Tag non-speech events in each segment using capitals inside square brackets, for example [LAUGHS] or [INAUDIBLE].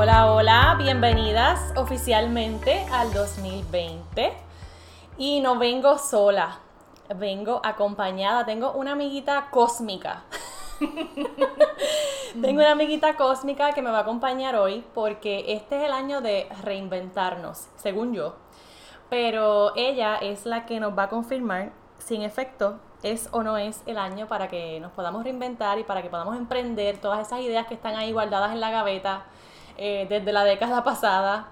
Hola, hola, bienvenidas oficialmente al 2020. Y no vengo sola, vengo acompañada, tengo una amiguita cósmica. [LAUGHS] tengo una amiguita cósmica que me va a acompañar hoy porque este es el año de reinventarnos, según yo. Pero ella es la que nos va a confirmar sin efecto es o no es el año para que nos podamos reinventar y para que podamos emprender todas esas ideas que están ahí guardadas en la gaveta eh, desde la década pasada.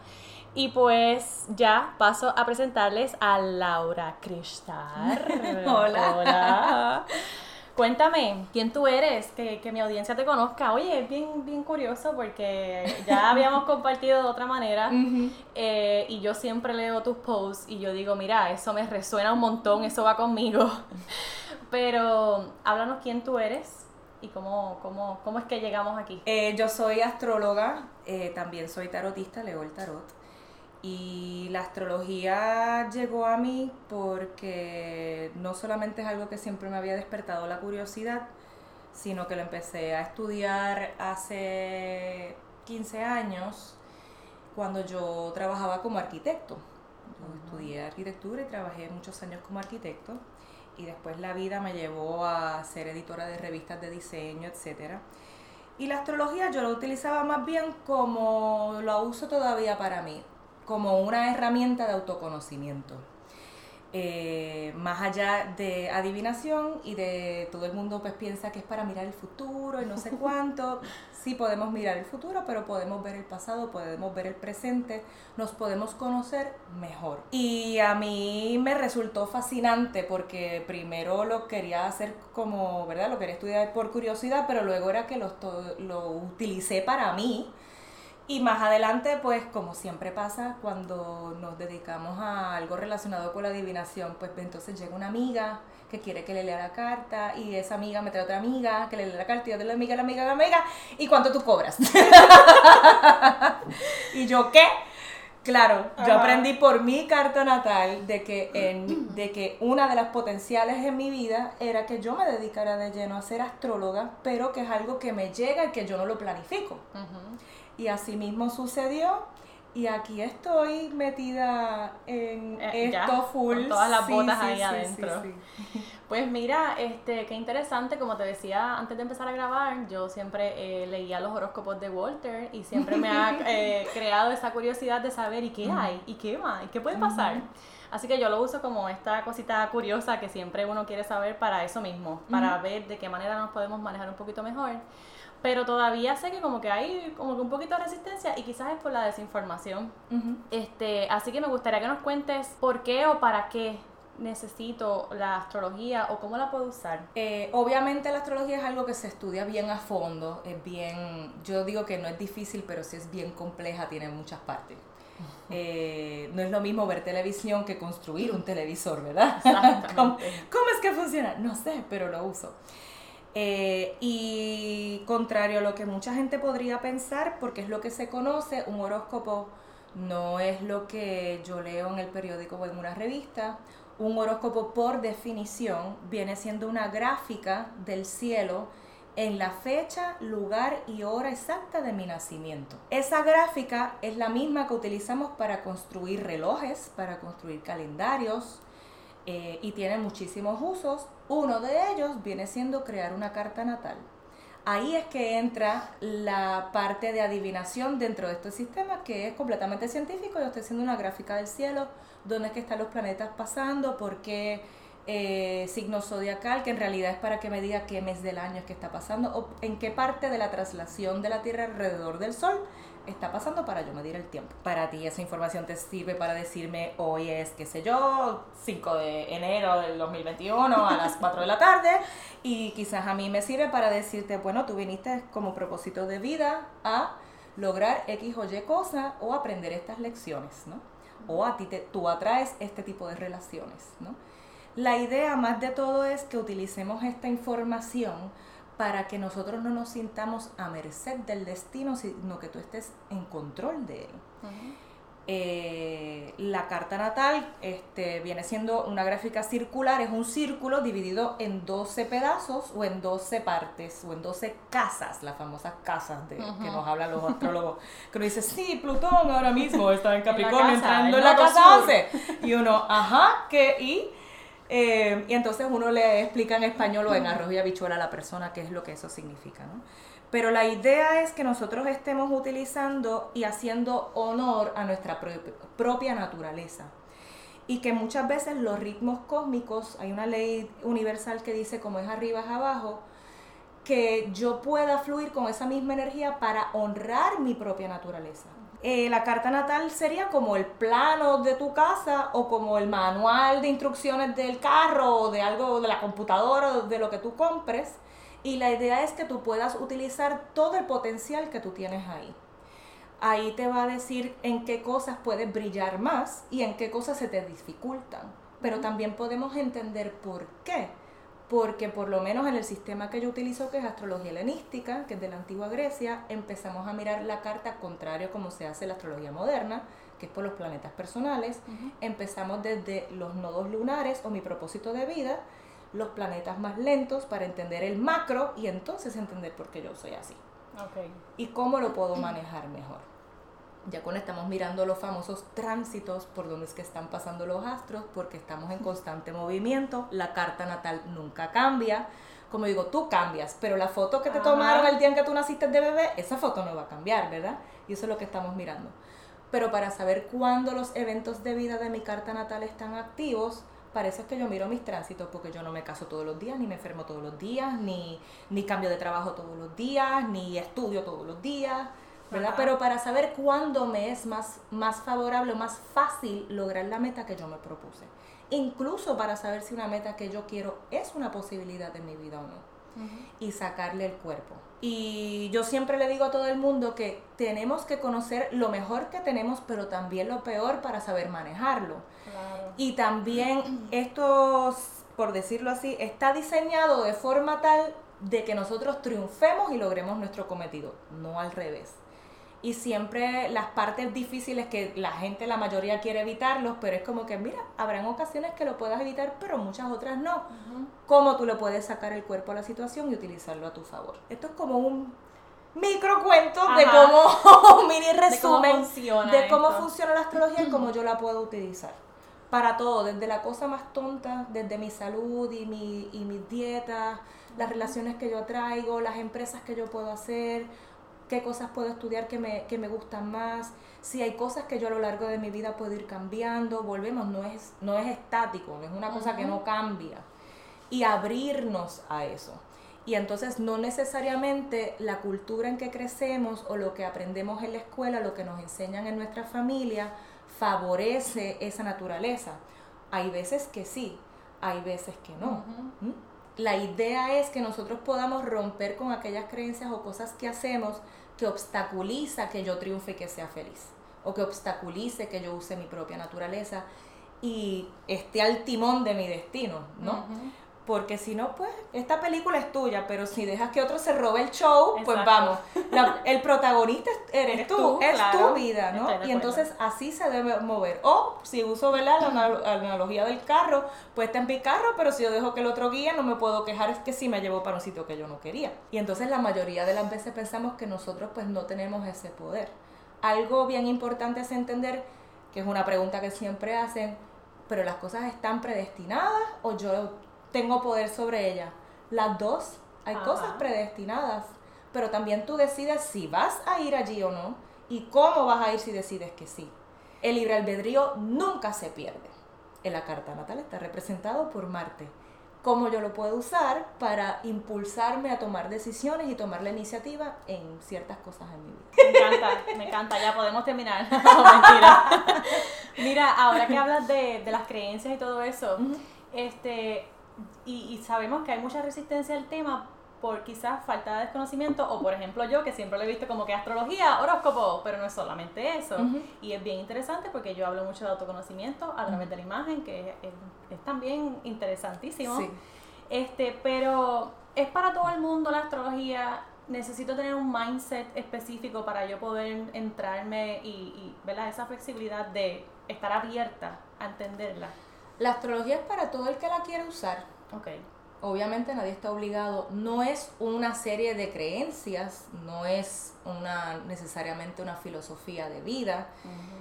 Y pues ya paso a presentarles a Laura Cristar. [LAUGHS] Hola. Hola. Cuéntame, ¿quién tú eres? Que, que, mi audiencia te conozca. Oye, es bien, bien curioso porque ya [LAUGHS] habíamos compartido de otra manera eh, y yo siempre leo tus posts y yo digo, mira, eso me resuena un montón, eso va conmigo. [LAUGHS] Pero háblanos quién tú eres y cómo, cómo, cómo es que llegamos aquí. Eh, yo soy astróloga, eh, también soy tarotista, leo el tarot. Y la astrología llegó a mí porque no solamente es algo que siempre me había despertado la curiosidad, sino que lo empecé a estudiar hace 15 años cuando yo trabajaba como arquitecto. Yo estudié arquitectura y trabajé muchos años como arquitecto y después la vida me llevó a ser editora de revistas de diseño, etc. Y la astrología yo la utilizaba más bien como lo uso todavía para mí, como una herramienta de autoconocimiento. Eh, más allá de adivinación y de todo el mundo pues piensa que es para mirar el futuro y no sé cuánto, [LAUGHS] sí podemos mirar el futuro, pero podemos ver el pasado, podemos ver el presente, nos podemos conocer mejor. Y a mí me resultó fascinante porque primero lo quería hacer como, ¿verdad? Lo quería estudiar por curiosidad, pero luego era que lo, lo utilicé para mí y más adelante, pues como siempre pasa cuando nos dedicamos a algo relacionado con la adivinación, pues entonces llega una amiga que quiere que le lea la carta y esa amiga me trae otra amiga que le lea la carta y la amiga, la amiga, la amiga, ¿y cuánto tú cobras? [LAUGHS] y yo, ¿qué? Claro, yo aprendí por mi carta natal de que, en, de que una de las potenciales en mi vida era que yo me dedicara de lleno a ser astróloga, pero que es algo que me llega y que yo no lo planifico. Y así mismo sucedió. Y aquí estoy metida en eh, esto full. Con todas las botas ahí adentro. [LAUGHS] Pues mira, este, qué interesante, como te decía antes de empezar a grabar, yo siempre eh, leía los horóscopos de Walter y siempre me ha [LAUGHS] eh, creado esa curiosidad de saber y qué hay, y qué va, y qué puede pasar. Así que yo lo uso como esta cosita curiosa que siempre uno quiere saber para eso mismo, para ver de qué manera nos podemos manejar un poquito mejor pero todavía sé que como que hay como que un poquito de resistencia y quizás es por la desinformación. este, así que me gustaría que nos cuentes por qué o para qué necesito la astrología o cómo la puedo usar? Eh, obviamente la astrología es algo que se estudia bien a fondo, es bien, yo digo que no es difícil, pero sí es bien compleja, tiene muchas partes. Eh, no es lo mismo ver televisión que construir un televisor, ¿verdad? [LAUGHS] ¿Cómo, ¿Cómo, es que funciona? No sé, pero lo uso. Eh, y contrario a lo que mucha gente podría pensar, porque es lo que se conoce, un horóscopo no es lo que yo leo en el periódico o en una revista. Un horóscopo por definición viene siendo una gráfica del cielo en la fecha, lugar y hora exacta de mi nacimiento. Esa gráfica es la misma que utilizamos para construir relojes, para construir calendarios, eh, y tiene muchísimos usos. Uno de ellos viene siendo crear una carta natal. Ahí es que entra la parte de adivinación dentro de este sistema que es completamente científico. Yo estoy haciendo una gráfica del cielo, dónde es que están los planetas pasando, por qué eh, signo zodiacal, que en realidad es para que me diga qué mes del año es que está pasando, o en qué parte de la traslación de la Tierra alrededor del Sol está pasando para yo medir el tiempo. Para ti esa información te sirve para decirme hoy es, qué sé yo, 5 de enero del 2021 a las 4 de la tarde y quizás a mí me sirve para decirte, bueno, tú viniste como propósito de vida a lograr X o Y cosa o aprender estas lecciones, ¿no? O a ti te, tú atraes este tipo de relaciones, ¿no? La idea más de todo es que utilicemos esta información para que nosotros no nos sintamos a merced del destino, sino que tú estés en control de él. Eh, la carta natal este, viene siendo una gráfica circular, es un círculo dividido en 12 pedazos o en 12 partes o en 12 casas, las famosas casas de, que nos hablan los [LAUGHS] astrólogos, que uno dice, sí, Plutón ahora mismo está en [LAUGHS] Capricornio entrando en la casa 11. Y uno, ajá, ¿qué? Y, eh, y entonces uno le explica en español o en arroz y habichuela a la persona qué es lo que eso significa, ¿no? Pero la idea es que nosotros estemos utilizando y haciendo honor a nuestra propia naturaleza. Y que muchas veces los ritmos cósmicos, hay una ley universal que dice como es arriba es abajo, que yo pueda fluir con esa misma energía para honrar mi propia naturaleza. Eh, la carta natal sería como el plano de tu casa o como el manual de instrucciones del carro o de algo de la computadora o de lo que tú compres y la idea es que tú puedas utilizar todo el potencial que tú tienes ahí. Ahí te va a decir en qué cosas puedes brillar más y en qué cosas se te dificultan. Pero también podemos entender por qué. Porque por lo menos en el sistema que yo utilizo, que es astrología helenística, que es de la antigua Grecia, empezamos a mirar la carta contrario como se hace la astrología moderna, que es por los planetas personales. Empezamos desde los nodos lunares o mi propósito de vida los planetas más lentos para entender el macro y entonces entender por qué yo soy así. Y cómo lo puedo manejar mejor. Ya cuando estamos mirando los famosos tránsitos por donde es que están pasando los astros, porque estamos en constante movimiento, la carta natal nunca cambia. Como digo, tú cambias, pero la foto que te tomaron el día en que tú naciste de bebé, esa foto no va a cambiar, ¿verdad? Y eso es lo que estamos mirando. Pero para saber cuándo los eventos de vida de mi carta natal están activos, parece que yo miro mis tránsitos porque yo no me caso todos los días, ni me enfermo todos los días, ni, ni cambio de trabajo todos los días, ni estudio todos los días, ¿verdad? Pero para saber cuándo me es más, más favorable o más fácil lograr la meta que yo me propuse. Incluso para saber si una meta que yo quiero es una posibilidad en mi vida o no. Y sacarle el cuerpo. Y yo siempre le digo a todo el mundo que tenemos que conocer lo mejor que tenemos, pero también lo peor para saber manejarlo. Y también [CLEARS THROAT] esto, por decirlo así, está diseñado de forma tal de que nosotros triunfemos y logremos nuestro cometido, no al revés. Y siempre las partes difíciles que la gente, la mayoría quiere evitarlos, pero es como que, mira, habrán ocasiones que lo puedas evitar, pero muchas otras no. ¿Cómo tú le puedes sacar el cuerpo a la situación y utilizarlo a tu favor? Esto es como un micro cuento [LAUGHS] de cómo, un mini resumen de cómo funciona la astrología y cómo yo la puedo utilizar. Para todo, desde la cosa más tonta, desde mi salud y mi, y mis dietas, las relaciones que yo traigo, las empresas que yo puedo hacer, qué cosas puedo estudiar que me, que me gustan más, si hay cosas que yo a lo largo de mi vida puedo ir cambiando, volvemos, no es, no es estático, es una cosa que no cambia. Y abrirnos a eso. Y entonces no necesariamente la cultura en que crecemos o lo que aprendemos en la escuela, lo que nos enseñan en nuestra familia, favorece esa naturaleza. Hay veces que sí, hay veces que no. ¿Mm? La idea es que nosotros podamos romper con aquellas creencias o cosas que hacemos que obstaculiza que yo triunfe y que sea feliz, o que obstaculice que yo use mi propia naturaleza y esté al timón de mi destino, ¿no? Porque si no, pues, esta película es tuya, pero si dejas que otro se robe el show, pues vamos. [LAUGHS] el protagonista eres, tú, es tu vida, ¿no? Y entonces así se debe mover. O si uso, ¿verdad? La, analogía del carro, pues está en mi carro, pero si yo dejo que el otro guía, no me puedo quejar, es que sí me llevó para un sitio que yo no quería. Y entonces la mayoría de las veces pensamos que nosotros pues no tenemos ese poder. Algo bien importante es entender, que es una pregunta que siempre hacen, pero las cosas están predestinadas o yo tengo poder sobre ella. Las dos, hay cosas predestinadas, pero también tú decides si vas a ir allí o no y cómo vas a ir si decides que sí. El libre albedrío nunca se pierde. En la carta natal está representado por Marte. ¿Cómo yo lo puedo usar para impulsarme a tomar decisiones y tomar la iniciativa en ciertas cosas en mi vida? Me encanta, me encanta, ya podemos terminar. [LAUGHS] mentira. [LAUGHS] Mira, ahora que hablas de, de, las creencias y todo eso, este, y, sabemos que hay mucha resistencia al tema por quizás falta de desconocimiento o por ejemplo yo que siempre lo he visto como que astrología, horóscopo, pero no es solamente eso. Y es bien interesante porque yo hablo mucho de autoconocimiento a través de la imagen, que es, también interesantísimo. Este, pero es para todo el mundo la astrología. Necesito tener un mindset específico para yo poder entrarme y, y esa flexibilidad de estar abierta a entenderla. La astrología es para todo el que la quiere usar. Obviamente nadie está obligado, no es una serie de creencias, no es una necesariamente una filosofía de vida.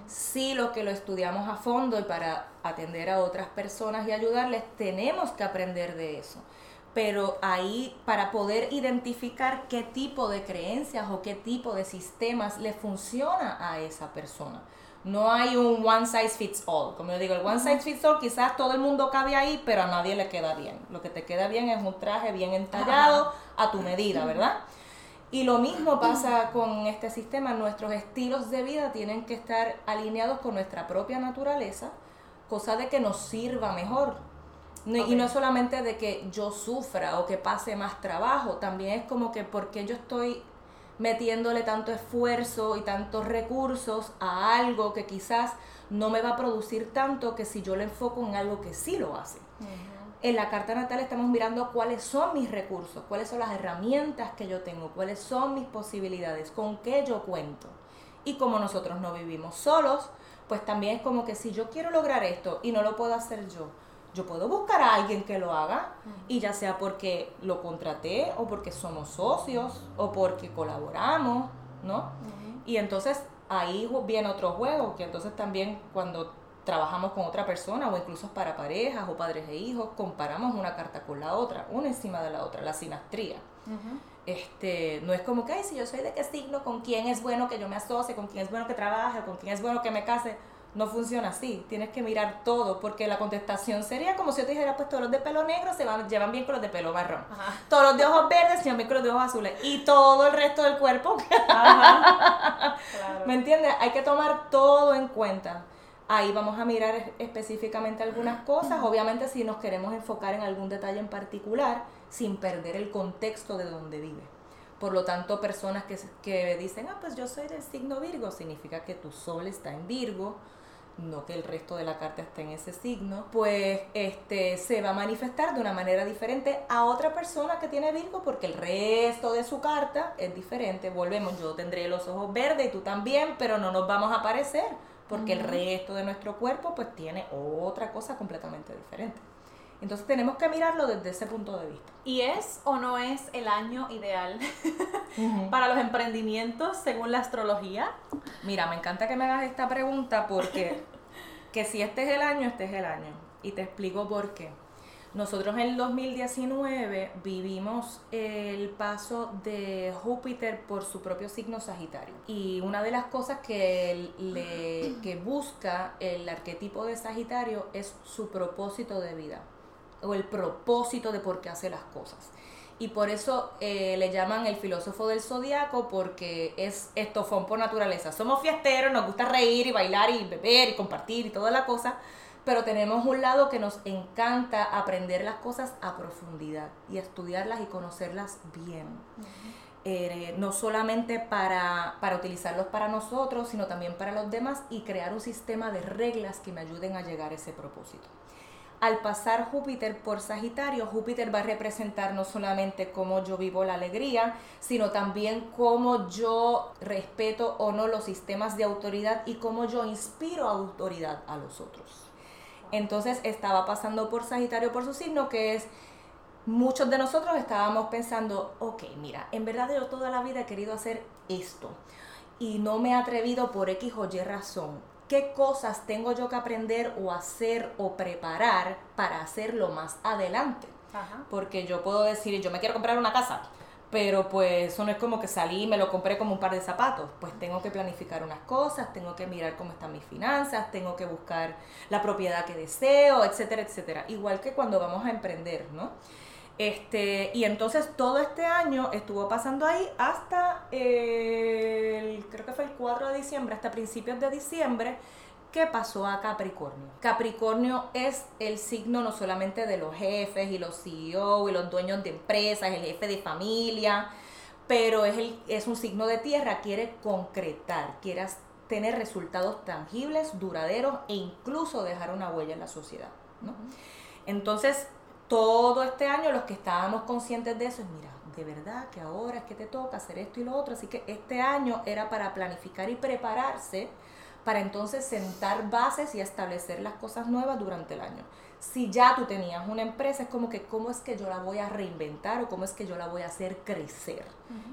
Sí lo que lo estudiamos a fondo y para atender a otras personas y ayudarles tenemos que aprender de eso. Pero ahí para poder identificar qué tipo de creencias o qué tipo de sistemas le funciona a esa persona. No hay un one size fits all. Como yo digo, el one size fits all quizás todo el mundo cabe ahí, pero a nadie le queda bien. Lo que te queda bien es un traje bien entallado a tu medida, ¿verdad? Y lo mismo pasa con este sistema. Nuestros estilos de vida tienen que estar alineados con nuestra propia naturaleza, cosa de que nos sirva mejor. Y no solamente de que yo sufra o que pase más trabajo, también es como que porque yo estoy metiéndole tanto esfuerzo y tantos recursos a algo que quizás no me va a producir tanto que si yo le enfoco en algo que sí lo hace. En la carta natal estamos mirando cuáles son mis recursos, cuáles son las herramientas que yo tengo, cuáles son mis posibilidades, con qué yo cuento. Y como nosotros no vivimos solos, pues también es como que si yo quiero lograr esto y no lo puedo hacer yo, yo puedo buscar a alguien que lo haga y ya sea porque lo contraté o porque somos socios o porque colaboramos, ¿no? Y entonces ahí viene otro juego, que entonces también cuando trabajamos con otra persona o incluso para parejas o padres e hijos, comparamos una carta con la otra, una encima de la otra, la sinastría. Este, no es como que, ay, si yo soy de qué signo, con quién es bueno que yo me asocie, con quién es bueno que trabaje, con quién es bueno que me case no funciona así. Tienes que mirar todo, porque la contestación sería como si yo te dijera, pues todos los de pelo negro se van, llevan bien con los de pelo marrón. Todos los de ojos verdes se llevan bien con los de ojos azules. Y todo el resto del cuerpo. [LAUGHS] ¿Me entiendes? Hay que tomar todo en cuenta. Ahí vamos a mirar específicamente algunas cosas. Obviamente si nos queremos enfocar en algún detalle en particular, sin perder el contexto de donde vive. Por lo tanto, personas que, que dicen, ah, pues yo soy del signo Virgo, significa que tu sol está en Virgo, no que el resto de la carta esté en ese signo, pues este se va a manifestar de una manera diferente a otra persona que tiene Virgo porque el resto de su carta es diferente. Volvemos, yo tendré los ojos verdes y tú también, pero no nos vamos a parecer porque el resto de nuestro cuerpo pues tiene otra cosa completamente diferente. Entonces tenemos que mirarlo desde ese punto de vista. ¿Y es o no es el año ideal [LAUGHS] para los emprendimientos según la astrología? Mira, me encanta que me hagas esta pregunta porque [LAUGHS] que si este es el año, este es el año. Y te explico por qué. Nosotros en el 2019 vivimos el paso de Júpiter por su propio signo Sagitario. Y una de las cosas que, le, que busca el arquetipo de Sagitario es su propósito de vida o el propósito de por qué hace las cosas. Y por eso eh, le llaman el filósofo del zodiaco, porque es estofón por naturaleza. Somos fiesteros, nos gusta reír y bailar y beber y compartir y toda la cosa, pero tenemos un lado que nos encanta aprender las cosas a profundidad y estudiarlas y conocerlas bien. Eh, no solamente para, para utilizarlos para nosotros, sino también para los demás y crear un sistema de reglas que me ayuden a llegar a ese propósito al pasar Júpiter por Sagitario, Júpiter va a representar no solamente cómo yo vivo la alegría, sino también cómo yo respeto o no los sistemas de autoridad y cómo yo inspiro autoridad a los otros. Entonces estaba pasando por Sagitario por su signo, que es, muchos de nosotros estábamos pensando, ok, mira, en verdad yo toda la vida he querido hacer esto y no me he atrevido por X o Y razón qué cosas tengo yo que aprender o hacer o preparar para hacerlo más adelante. Porque yo puedo decir, yo me quiero comprar una casa, pero pues eso no es como que salí y me lo compré como un par de zapatos. Pues tengo que planificar unas cosas, tengo que mirar cómo están mis finanzas, tengo que buscar la propiedad que deseo, etcétera, etcétera. Igual que cuando vamos a emprender, ¿no? Este, y entonces todo este año estuvo pasando ahí hasta fue el 4 de diciembre, hasta principios de diciembre, ¿qué pasó a Capricornio? Capricornio es el signo no solamente de los jefes y los CEO y los dueños de empresas, el jefe de familia, pero es, el, es un signo de tierra, quiere concretar, quiere tener resultados tangibles, duraderos e incluso dejar una huella en la sociedad. ¿no? Entonces, todo este año los que estábamos conscientes de eso es, mira, de verdad que ahora es que te toca hacer esto y lo otro, así que este año era para planificar y prepararse para entonces sentar bases y establecer las cosas nuevas durante el año. Si ya tú tenías una empresa, es como que cómo es que yo la voy a reinventar o cómo es que yo la voy a hacer crecer.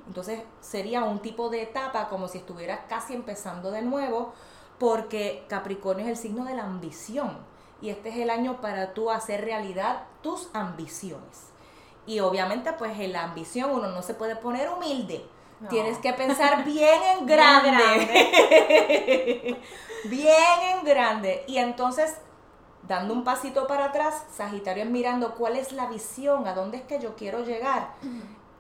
Entonces sería un tipo de etapa como si estuvieras casi empezando de nuevo, porque Capricornio es el signo de la ambición y este es el año para tú hacer realidad tus ambiciones. Y obviamente pues en la ambición uno no se puede poner humilde Tienes que pensar [LAUGHS] bien en grande. [LAUGHS] Bien, en grande. Y entonces, dando un pasito para atrás, Sagitario es mirando cuál es la visión, a dónde es que yo quiero llegar.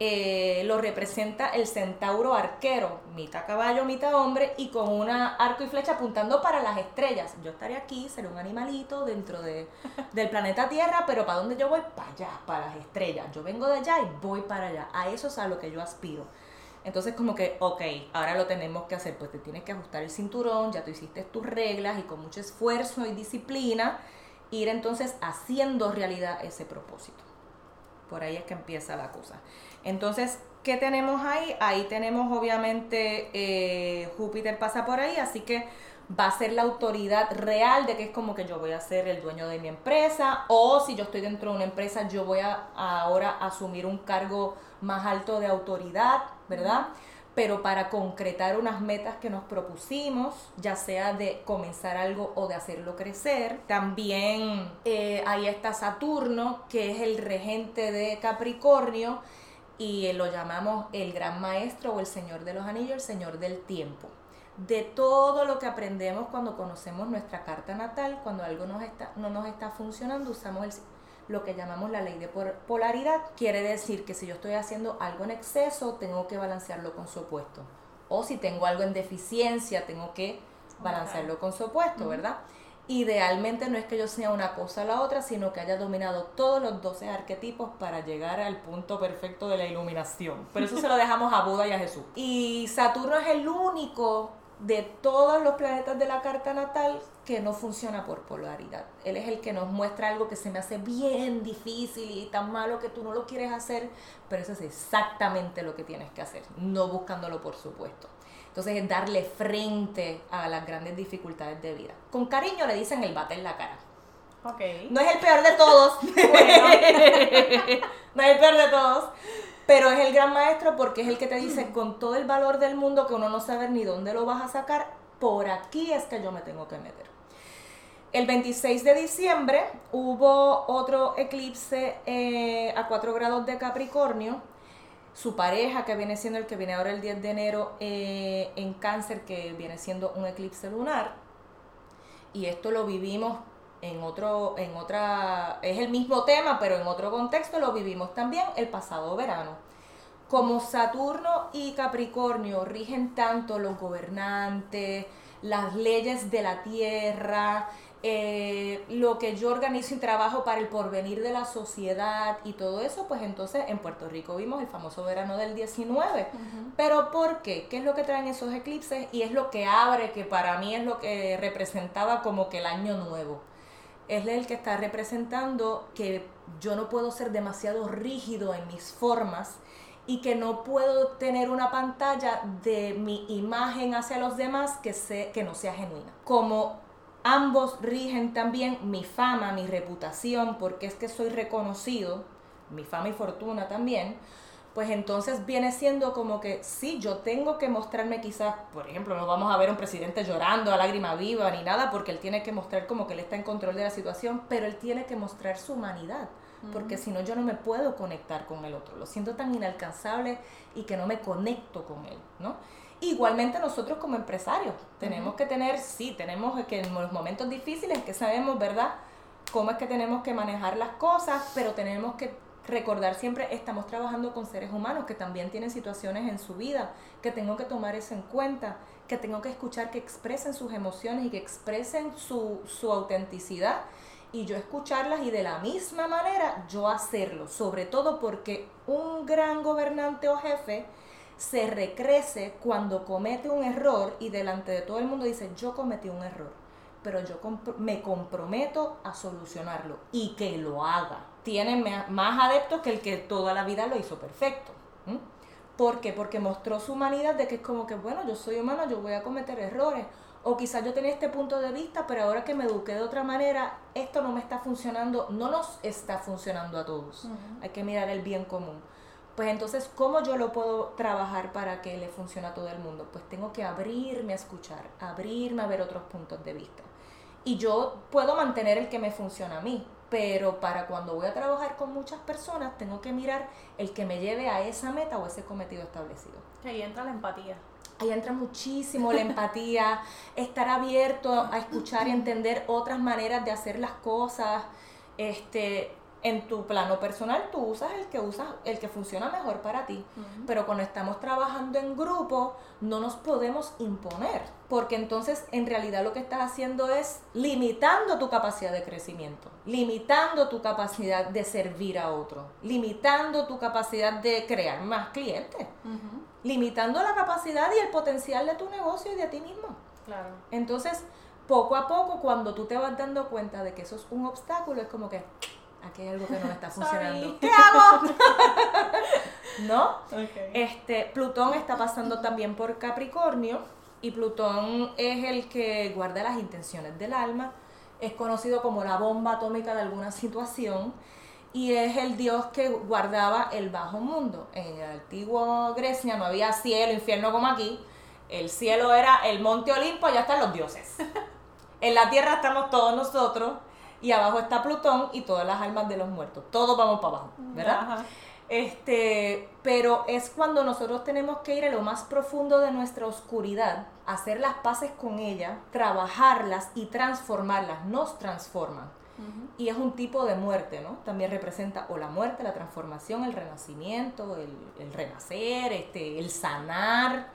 Eh, lo representa el centauro arquero, mitad caballo, mitad hombre, y con una arco y flecha apuntando para las estrellas. Yo estaré aquí, seré un animalito dentro de, [LAUGHS] del planeta Tierra, pero ¿para dónde yo voy? Para allá, para las estrellas. Yo vengo de allá y voy para allá. A eso es a lo que yo aspiro. Entonces como que, ok, ahora lo tenemos que hacer, pues te tienes que ajustar el cinturón, ya tú hiciste tus reglas y con mucho esfuerzo y disciplina, ir entonces haciendo realidad ese propósito. Por ahí es que empieza la cosa. Entonces, ¿qué tenemos ahí? Ahí tenemos obviamente eh, Júpiter pasa por ahí, así que va a ser la autoridad real de que es como que yo voy a ser el dueño de mi empresa o si yo estoy dentro de una empresa yo voy a ahora asumir un cargo más alto de autoridad, ¿verdad? Pero para concretar unas metas que nos propusimos, ya sea de comenzar algo o de hacerlo crecer. También eh, ahí está Saturno, que es el regente de Capricornio, y lo llamamos el gran maestro o el señor de los anillos, el señor del tiempo de todo lo que aprendemos cuando conocemos nuestra carta natal, cuando algo nos está, no nos está funcionando, usamos el, lo que llamamos la ley de polaridad. Quiere decir que si yo estoy haciendo algo en exceso, tengo que balancearlo con su opuesto. O si tengo algo en deficiencia, tengo que balancearlo con su opuesto, ¿verdad? Idealmente no es que yo sea una cosa o la otra, sino que haya dominado todos los 12 arquetipos para llegar al punto perfecto de la iluminación. Por eso se lo dejamos a Buda y a Jesús. Y Saturno es el único de todos los planetas de la carta natal que no funciona por polaridad. Él es el que nos muestra algo que se me hace bien difícil y tan malo que tú no lo quieres hacer, pero eso es exactamente lo que tienes que hacer, no buscándolo por supuesto. Entonces es darle frente a las grandes dificultades de vida. Con cariño le dicen el bate en la cara. Okay. No es el peor de todos. [LAUGHS] [LAUGHS] no es el peor de todos. Pero es el gran maestro porque es el que te dice con todo el valor del mundo que uno no sabe ni dónde lo vas a sacar, por aquí es que yo me tengo que meter. El 26 de diciembre hubo otro eclipse eh, a 4 grados de Capricornio. Su pareja, que viene siendo el que viene ahora el 10 de enero eh, en cáncer, que viene siendo un eclipse lunar. Y esto lo vivimos en otro, en otra, es el mismo tema, pero en otro contexto lo vivimos también el pasado verano. Como Saturno y Capricornio rigen tanto los gobernantes, las leyes de la tierra, eh, lo que yo organizo y trabajo para el porvenir de la sociedad y todo eso, pues entonces en Puerto Rico vimos el famoso verano del 19. Pero ¿por qué? ¿Qué es lo que traen esos eclipses? Y es lo que abre, que para mí es lo que representaba como que el año nuevo es el que está representando que yo no puedo ser demasiado rígido en mis formas y que no puedo tener una pantalla de mi imagen hacia los demás que, sé, que no sea genuina. Como ambos rigen también mi fama, mi reputación, porque es que soy reconocido, mi fama y fortuna también, pues entonces viene siendo como que sí, yo tengo que mostrarme quizás, por ejemplo, no vamos a ver un presidente llorando a lágrima viva ni nada, porque él tiene que mostrar como que él está en control de la situación, pero él tiene que mostrar su humanidad, porque si no yo no me puedo conectar con el otro, lo siento tan inalcanzable y que no me conecto con él, ¿no? Igualmente nosotros como empresarios tenemos que tener, sí, tenemos que en los momentos difíciles que sabemos, ¿verdad? Cómo es que tenemos que manejar las cosas, pero tenemos que recordar siempre, estamos trabajando con seres humanos que también tienen situaciones en su vida, que tengo que tomar eso en cuenta, que tengo que escuchar que expresen sus emociones y que expresen su, su autenticidad y yo escucharlas y de la misma manera yo hacerlo, sobre todo porque un gran gobernante o jefe se recrece cuando comete un error y delante de todo el mundo dice, yo cometí un error, pero yo me comprometo a solucionarlo y que lo haga. Tiene más adeptos que el que toda la vida lo hizo perfecto. ¿Por qué? Porque mostró su humanidad de que es como que, bueno, yo soy humano, yo voy a cometer errores. O quizás yo tenía este punto de vista, pero ahora que me eduqué de otra manera, esto no me está funcionando, no nos está funcionando a todos. Hay que mirar el bien común. Pues entonces, ¿cómo yo lo puedo trabajar para que le funcione a todo el mundo? Pues tengo que abrirme a escuchar, abrirme a ver otros puntos de vista. Y yo puedo mantener el que me funciona a mí, pero para cuando voy a trabajar con muchas personas, tengo que mirar el que me lleve a esa meta o ese cometido establecido. Ahí entra la empatía. Ahí entra muchísimo la empatía, [LAUGHS] estar abierto a escuchar y entender otras maneras de hacer las cosas. Este, en tu plano personal tú usas el que usas, el que funciona mejor para ti. Pero cuando estamos trabajando en grupo, no nos podemos imponer. Porque entonces en realidad lo que estás haciendo es limitando tu capacidad de crecimiento, limitando tu capacidad de servir a otro, limitando tu capacidad de crear más clientes, limitando la capacidad y el potencial de tu negocio y de ti mismo. Claro. Entonces, poco a poco, cuando tú te vas dando cuenta de que eso es un obstáculo, es como que aquí hay algo que no está [LAUGHS] funcionando. [LAUGHS] ¿Qué hago? [LAUGHS] ¿No? Este, Plutón está pasando también por Capricornio y Plutón es el que guarda las intenciones del alma, es conocido como la bomba atómica de alguna situación y es el dios que guardaba el bajo mundo. En el antiguo Grecia no había cielo, infierno como aquí. El cielo era el monte Olimpo, allá están los dioses. En la tierra estamos todos nosotros y abajo está Plutón y todas las almas de los muertos. Todos vamos para abajo, ¿verdad? Este, pero es cuando nosotros tenemos que ir a lo más profundo de nuestra oscuridad, hacer las paces con ella, trabajarlas y transformarlas, nos transforman. Y es un tipo de muerte, ¿no? También representa o la muerte, la transformación, el renacimiento, el, renacer, este, el sanar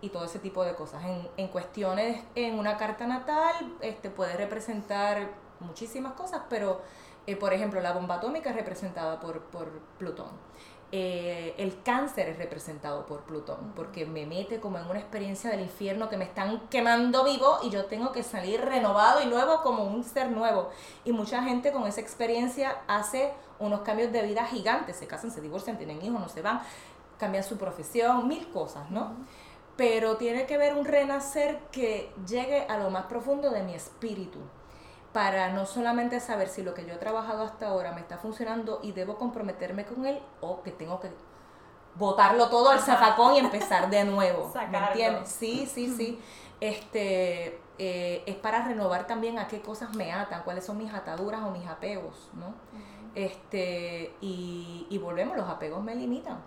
y todo ese tipo de cosas. En, en, cuestiones, en una carta natal, este, puede representar muchísimas cosas, pero eh, por ejemplo la bomba atómica es representada por, por Plutón. Eh, el cáncer es representado por Plutón, porque me mete como en una experiencia del infierno que me están quemando vivo y yo tengo que salir renovado y nuevo como un ser nuevo. Y mucha gente con esa experiencia hace unos cambios de vida gigantes, se casan, se divorcian, tienen hijos, no se van, cambian su profesión, mil cosas, ¿no? Pero tiene que ver un renacer que llegue a lo más profundo de mi espíritu para no solamente saber si lo que yo he trabajado hasta ahora me está funcionando y debo comprometerme con él o que tengo que botarlo todo al zafacón y empezar de nuevo. ¿Me entiendes? Sí, sí, sí. Este, eh, es para renovar también a qué cosas me atan, cuáles son mis ataduras o mis apegos, ¿no? Este, y, y volvemos, los apegos me limitan.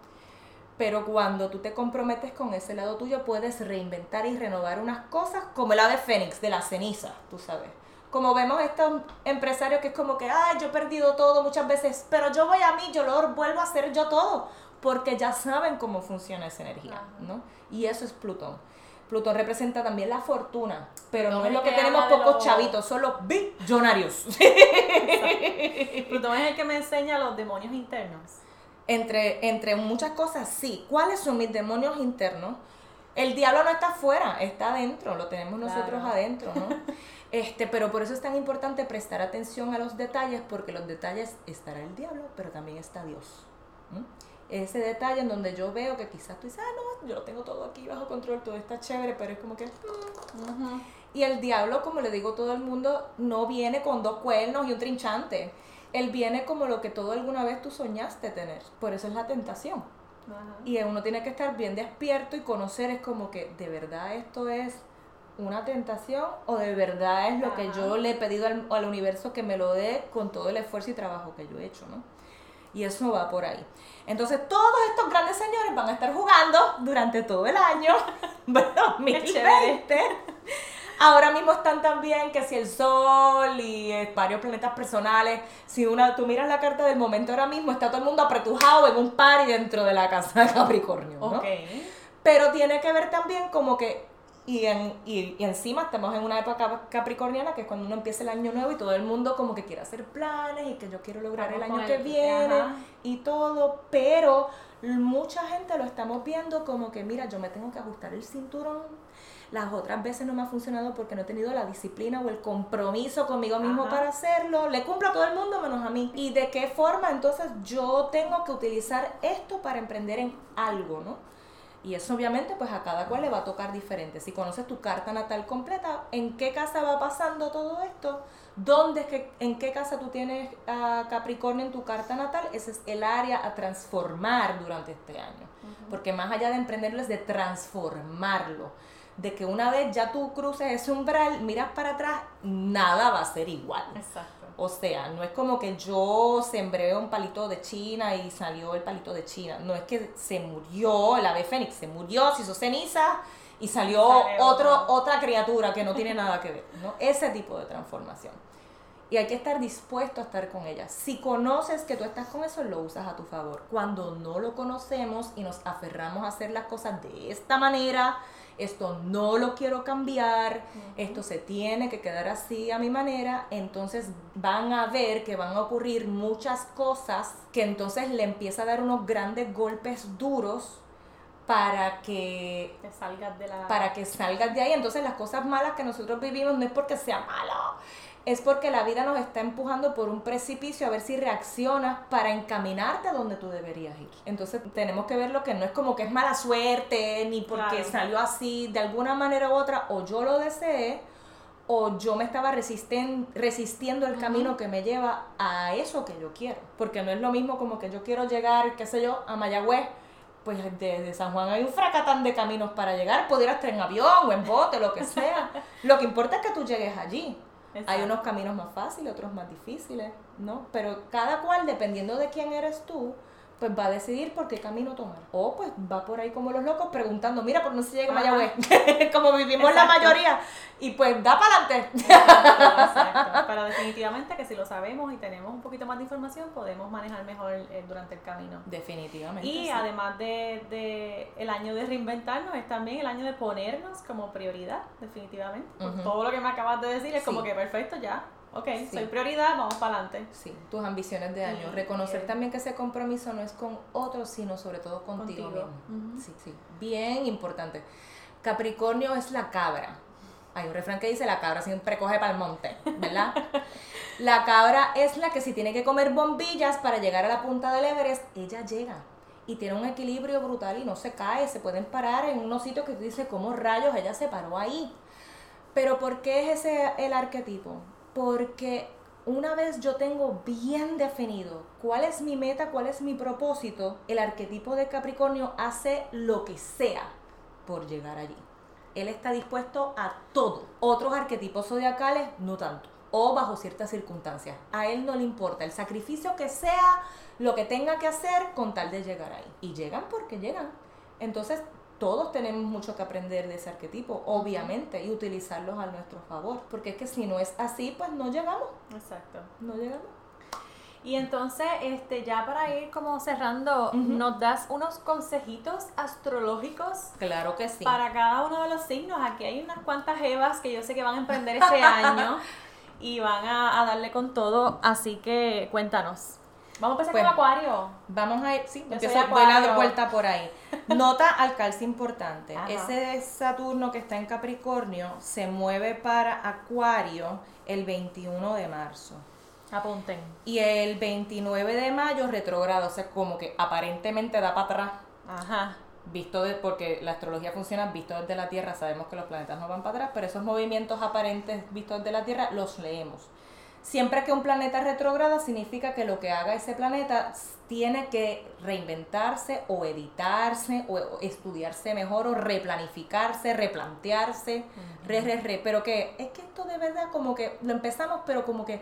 Pero cuando tú te comprometes con ese lado tuyo, puedes reinventar y renovar unas cosas como el ave fénix de la ceniza, tú sabes como vemos estos empresarios que es como que, ay, yo he perdido todo muchas veces, pero yo voy a mí, yo lo vuelvo a hacer yo todo, porque ya saben cómo funciona esa energía, ¿no? Y eso es Plutón. Plutón representa también la fortuna, pero no, es lo que tenemos pocos chavitos, son los billonarios. [LAUGHS] Plutón es el que me enseña los demonios internos. Entre, entre muchas cosas, sí. ¿Cuáles son mis demonios internos? El diablo no está afuera, está adentro, lo tenemos nosotros adentro, ¿no? [LAUGHS] Este, pero por eso es tan importante prestar atención a los detalles, porque los detalles estará el diablo, pero también está Dios. Ese detalle en donde yo veo que quizás tú dices, ah, no, yo lo tengo todo aquí bajo control, todo está chévere, pero es como que... Mm". Y el diablo, como le digo a todo el mundo, no viene con dos cuernos y un trinchante. Él viene como lo que todo alguna vez tú soñaste tener. Por eso es la tentación. Y uno tiene que estar bien despierto y conocer, es como que de verdad esto es una tentación o de verdad es lo que yo le he pedido al, al, universo que me lo dé con todo el esfuerzo y trabajo que yo he hecho, ¿no? Y eso va por ahí. Entonces todos estos grandes señores van a estar jugando durante todo el año [LAUGHS] 2020. Ahora mismo están también que si el Sol y eh, varios planetas personales, si una, tú miras la carta del momento ahora mismo, está todo el mundo apretujado en un par y dentro de la casa de Capricornio, ¿no? Pero tiene que ver también como que y, en, y, encima estamos en una época capricorniana que es cuando uno empieza el año nuevo y todo el mundo como que quiere hacer planes y que yo quiero lograr el año que viene y todo, pero mucha gente lo estamos viendo como que mira, yo me tengo que ajustar el cinturón. Las otras veces no me ha funcionado porque no he tenido la disciplina o el compromiso conmigo mismo para hacerlo. Le cumplo a todo el mundo menos a mí. ¿Y de qué forma entonces yo tengo que utilizar esto para emprender en algo, no? Y eso obviamente pues a cada cual le va a tocar diferente. Si conoces tu carta natal completa, ¿en qué casa va pasando todo esto? ¿Dónde es que, en qué casa tú tienes a Capricornio en tu carta natal? Ese es el área a transformar durante este año. Porque más allá de emprenderlo es de transformarlo. De que una vez ya tú cruces ese umbral, miras para atrás, nada va a ser igual. Exacto. O sea, no es como que yo sembré un palito de China y salió el palito de China. No es que se murió el ave fénix, se murió, se hizo ceniza y salió otro, otra criatura que no tiene nada que ver. ¿no? Ese tipo de transformación. Y hay que estar dispuesto a estar con ella. Si conoces que tú estás con eso, lo usas a tu favor. Cuando no lo conocemos y nos aferramos a hacer las cosas de esta manera, esto no lo quiero cambiar, esto se tiene que quedar así a mi manera, entonces van a ver que van a ocurrir muchas cosas que entonces le empieza a dar unos grandes golpes duros para que, salgas de la... para que salgas de ahí. Entonces las cosas malas que nosotros vivimos no es porque sea malo, es porque la vida nos está empujando por un precipicio a ver si reaccionas para encaminarte a donde tú deberías ir. Entonces tenemos que ver lo que no es como que es mala suerte, ni porque salió así, de alguna manera u otra, o yo lo deseé, o yo me estaba resistiendo el camino que me lleva a eso que yo quiero. Porque no es lo mismo como que yo quiero llegar, qué sé yo, a Mayagüez. Pues desde San Juan hay un fracatán de caminos para llegar, pudieras estar en avión o en bote, lo que sea. [LAUGHS] lo que importa es que tú llegues allí. Hay unos caminos más fáciles, otros más difíciles, ¿no? Pero cada cual, dependiendo de quién eres tú, pues va a decidir por qué camino tomar. O pues va por ahí como los locos preguntando, mira, ¿por no se llega a Mayagüez? [LAUGHS] como vivimos la mayoría. Y pues da para adelante. Exacto, Pero definitivamente que si lo sabemos y tenemos un poquito más de información, podemos manejar mejor eh, durante el camino. Definitivamente. Y además de, de, el año de reinventarnos, es también el año de ponernos como prioridad, definitivamente. Todo lo que me acabas de decir es como que perfecto, ya ok, soy prioridad, vamos para adelante. Sí, tus ambiciones de año. Reconocer también que ese compromiso no es con otros, sino sobre todo contigo, mismo. Sí, sí, bien importante. Capricornio es la cabra. Hay un refrán que dice la cabra siempre coge para el monte, ¿verdad? [LAUGHS] la cabra es la que si tiene que comer bombillas para llegar a la punta del Everest, ella llega. Y tiene un equilibrio brutal y no se cae, se pueden parar en unos sitios que tú dices, ¿cómo rayos ella se paró ahí? Pero ¿por qué es ese el arquetipo? Porque una vez yo tengo bien definido cuál es mi meta, cuál es mi propósito, el arquetipo de Capricornio hace lo que sea por llegar allí. Él está dispuesto a todo. Otros arquetipos zodiacales no tanto. O bajo ciertas circunstancias. A él no le importa el sacrificio que sea, lo que tenga que hacer con tal de llegar ahí. Y llegan porque llegan. Entonces todos tenemos mucho que aprender de ese arquetipo, obviamente, y utilizarlos a nuestro favor, porque es que si no es así, pues no llegamos. Exacto. No llegamos. Y entonces, este, ya para ir como cerrando, ¿nos das unos consejitos astrológicos? Claro que sí. Para cada uno de los signos. Aquí hay unas cuantas evas que yo sé que van a emprender este [LAUGHS] año y van a darle con todo, así que cuéntanos. Vamos a empezar con pues, Acuario. Vamos a ir, sí, empiezo a vuelta por ahí. [LAUGHS] Nota al calce importante. Ese Saturno que está en Capricornio se mueve para Acuario el 21 de marzo. Apunten. Y el 29 de mayo retrogrado, o sea, como que aparentemente da para atrás. Ajá. Visto de, porque la astrología funciona visto desde la Tierra, sabemos que los planetas no van para atrás, pero esos movimientos aparentes vistos desde la Tierra los leemos. Siempre que un planeta retrograda significa que lo que haga ese planeta tiene que reinventarse o editarse o estudiarse mejor o replanificarse, replantearse, re, re, re. Pero que es que esto de verdad como que lo empezamos, pero como que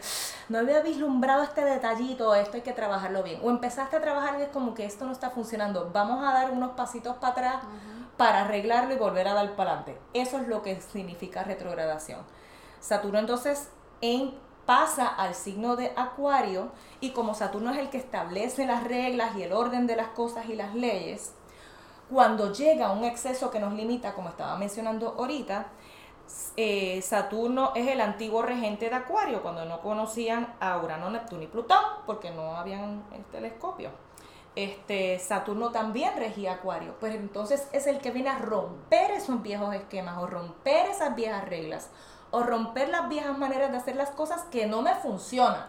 no había vislumbrado este detallito, esto hay que trabajarlo bien. O empezaste a trabajar y es como que esto no está funcionando, vamos a dar unos pasitos para atrás para arreglarlo y volver a dar para adelante. Eso es lo que significa retrogradación. Saturno entonces en pasa al signo de Acuario y como Saturno es el que establece las reglas y el orden de las cosas y las leyes, Cuando llega un exceso que nos limita, como estaba mencionando ahorita, eh, Saturno es el antiguo regente de Acuario, cuando no conocían a Urano, Neptuno y Plutón, porque no habían el telescopio. Este, Saturno también regía Acuario, pues entonces es el que viene a romper esos viejos esquemas o romper esas viejas reglas o romper las viejas maneras de hacer las cosas que no me funcionan.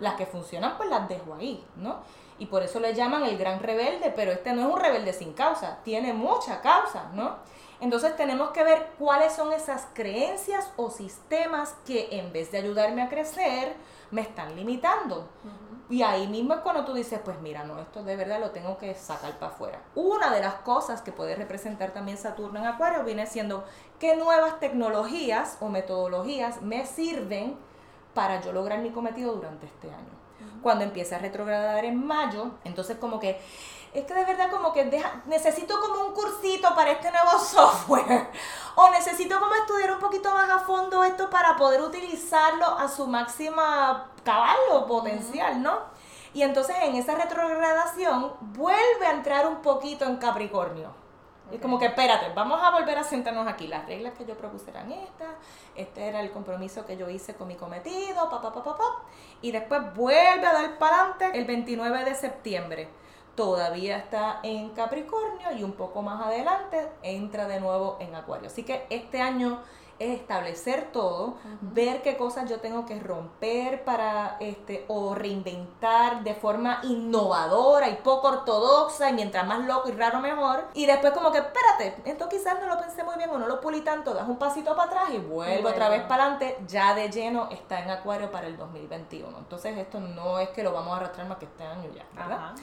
Las que funcionan pues las dejo ahí, ¿no? Y por eso le llaman el gran rebelde, pero este no es un rebelde sin causa, tiene mucha causa, ¿no? Entonces tenemos que ver cuáles son esas creencias o sistemas que en vez de ayudarme a crecer, me están limitando. Y ahí mismo es cuando tú dices, pues mira, no, esto de verdad lo tengo que sacar para afuera. Una de las cosas que puede representar también Saturno en Acuario viene siendo qué nuevas tecnologías o metodologías me sirven para yo lograr mi cometido durante este año. Cuando empiece a retrogradar en mayo, entonces como que es que de verdad como que deja, necesito como un cursito para este nuevo [LAUGHS] software. O necesito como estudiar un poquito más a fondo esto para poder utilizarlo a su máxima caballo potencial, ¿no? Y entonces en esa retrogradación vuelve a entrar un poquito en Capricornio. Es como que espérate, vamos a volver a sentarnos aquí. Las reglas que yo propuse eran estas, este era el compromiso que yo hice con mi cometido, pa, pa, pa, pa, pa. Y después vuelve a dar para adelante el 29 de septiembre todavía está en Capricornio y un poco más adelante entra de nuevo en Acuario. Así que este año es establecer todo, ver qué cosas yo tengo que romper para este o reinventar de forma innovadora y poco ortodoxa y mientras más loco y raro mejor. Y después como que espérate, esto quizás no lo pensé muy bien o no lo pulí tanto, das un pasito para atrás y vuelvo otra vez para adelante, ya de lleno está en Acuario para el 2021. Entonces esto no es que lo vamos a arrastrar más que este año ya, ¿verdad?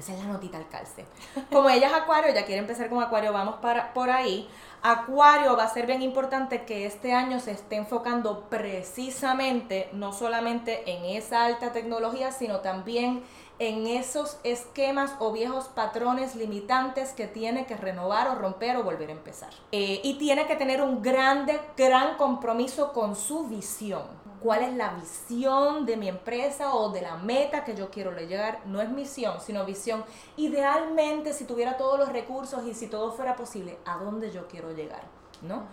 Esa es la notita al calce. Como ella es Acuario, ya quiere empezar con Acuario, vamos para, por ahí. Acuario va a ser bien importante que este año se esté enfocando precisamente, no solamente en esa alta tecnología, sino también en esos esquemas o viejos patrones limitantes que tiene que renovar o romper o volver a empezar. Eh, y tiene que tener un grande, gran compromiso con su visión cuál es la visión de mi empresa o de la meta que yo quiero llegar. No es misión, sino visión. Idealmente, si tuviera todos los recursos y si todo fuera posible, ¿a dónde yo quiero llegar? ¿No?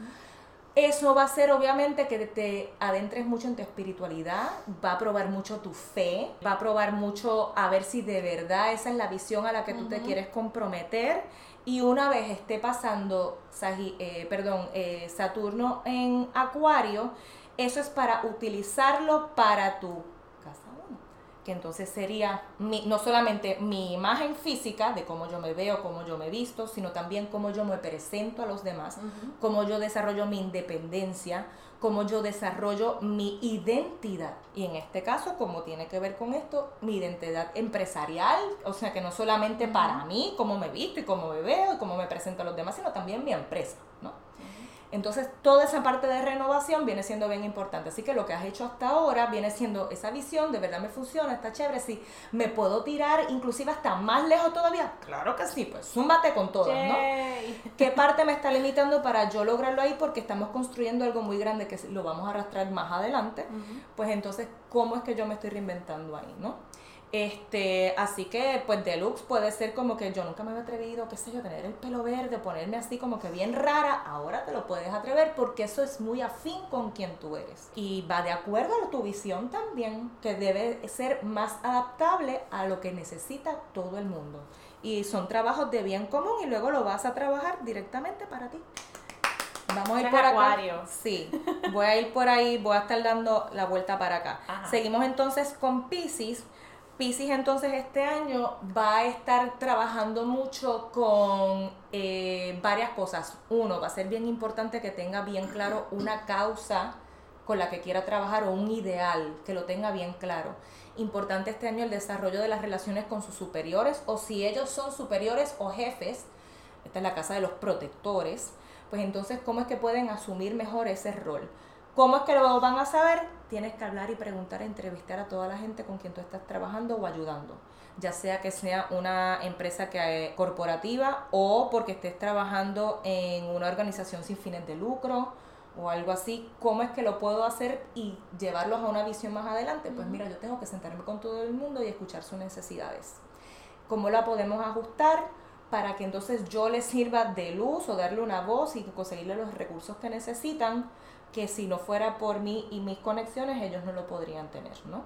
Eso va a ser obviamente que te adentres mucho en tu espiritualidad, va a probar mucho tu fe, va a probar mucho a ver si de verdad esa es la visión a la que tú te quieres comprometer. Y una vez esté pasando, eh, perdón, eh, Saturno en Acuario, eso es para utilizarlo para tu. Que entonces sería no solamente mi imagen física de cómo yo me veo, cómo yo me visto, sino también cómo yo me presento a los demás, cómo yo desarrollo mi independencia, cómo yo desarrollo mi identidad. Y en este caso, como tiene que ver con esto, mi identidad empresarial, o sea que no solamente para mí, cómo me visto y cómo me veo y cómo me presento a los demás, sino también mi empresa, ¿no? Entonces, toda esa parte de renovación viene siendo bien importante. Así que lo que has hecho hasta ahora viene siendo esa visión, de verdad me funciona, está chévere, sí, me puedo tirar inclusive hasta más lejos todavía. Claro que sí, pues zúmbate con todo, ¿no? ¿Qué parte me está limitando para yo lograrlo ahí? Porque estamos construyendo algo muy grande que lo vamos a arrastrar más adelante. Pues entonces, ¿cómo es que yo me estoy reinventando ahí, no? Este, así que pues deluxe puede ser como que yo nunca me había atrevido, qué sé yo, tener el pelo verde, ponerme así como que bien rara, ahora te lo puedes atrever porque eso es muy afín con quien tú eres. Y va de acuerdo a tu visión también, que debe ser más adaptable a lo que necesita todo el mundo. Y son trabajos de bien común y luego lo vas a trabajar directamente para ti. Vamos a ir por acá. Sí, voy a ir por ahí, voy a estar dando la vuelta para acá. Seguimos entonces con Pisces Pisces entonces este año va a estar trabajando mucho con eh, varias cosas. Uno, va a ser bien importante que tenga bien claro una causa con la que quiera trabajar o un ideal, que lo tenga bien claro. Importante este año el desarrollo de las relaciones con sus superiores o si ellos son superiores o jefes, esta es la casa de los protectores, pues entonces cómo es que pueden asumir mejor ese rol. ¿Cómo es que lo van a saber? Tienes que hablar y preguntar, entrevistar a toda la gente con quien tú estás trabajando o ayudando. Ya sea que sea una empresa que, corporativa o porque estés trabajando en una organización sin fines de lucro o algo así, ¿cómo es que lo puedo hacer y llevarlos a una visión más adelante? Pues mira, yo tengo que sentarme con todo el mundo y escuchar sus necesidades. ¿Cómo la podemos ajustar? para que entonces yo les sirva de luz o darle una voz y conseguirle los recursos que necesitan, que si no fuera por mí y mis conexiones ellos no lo podrían tener, ¿no?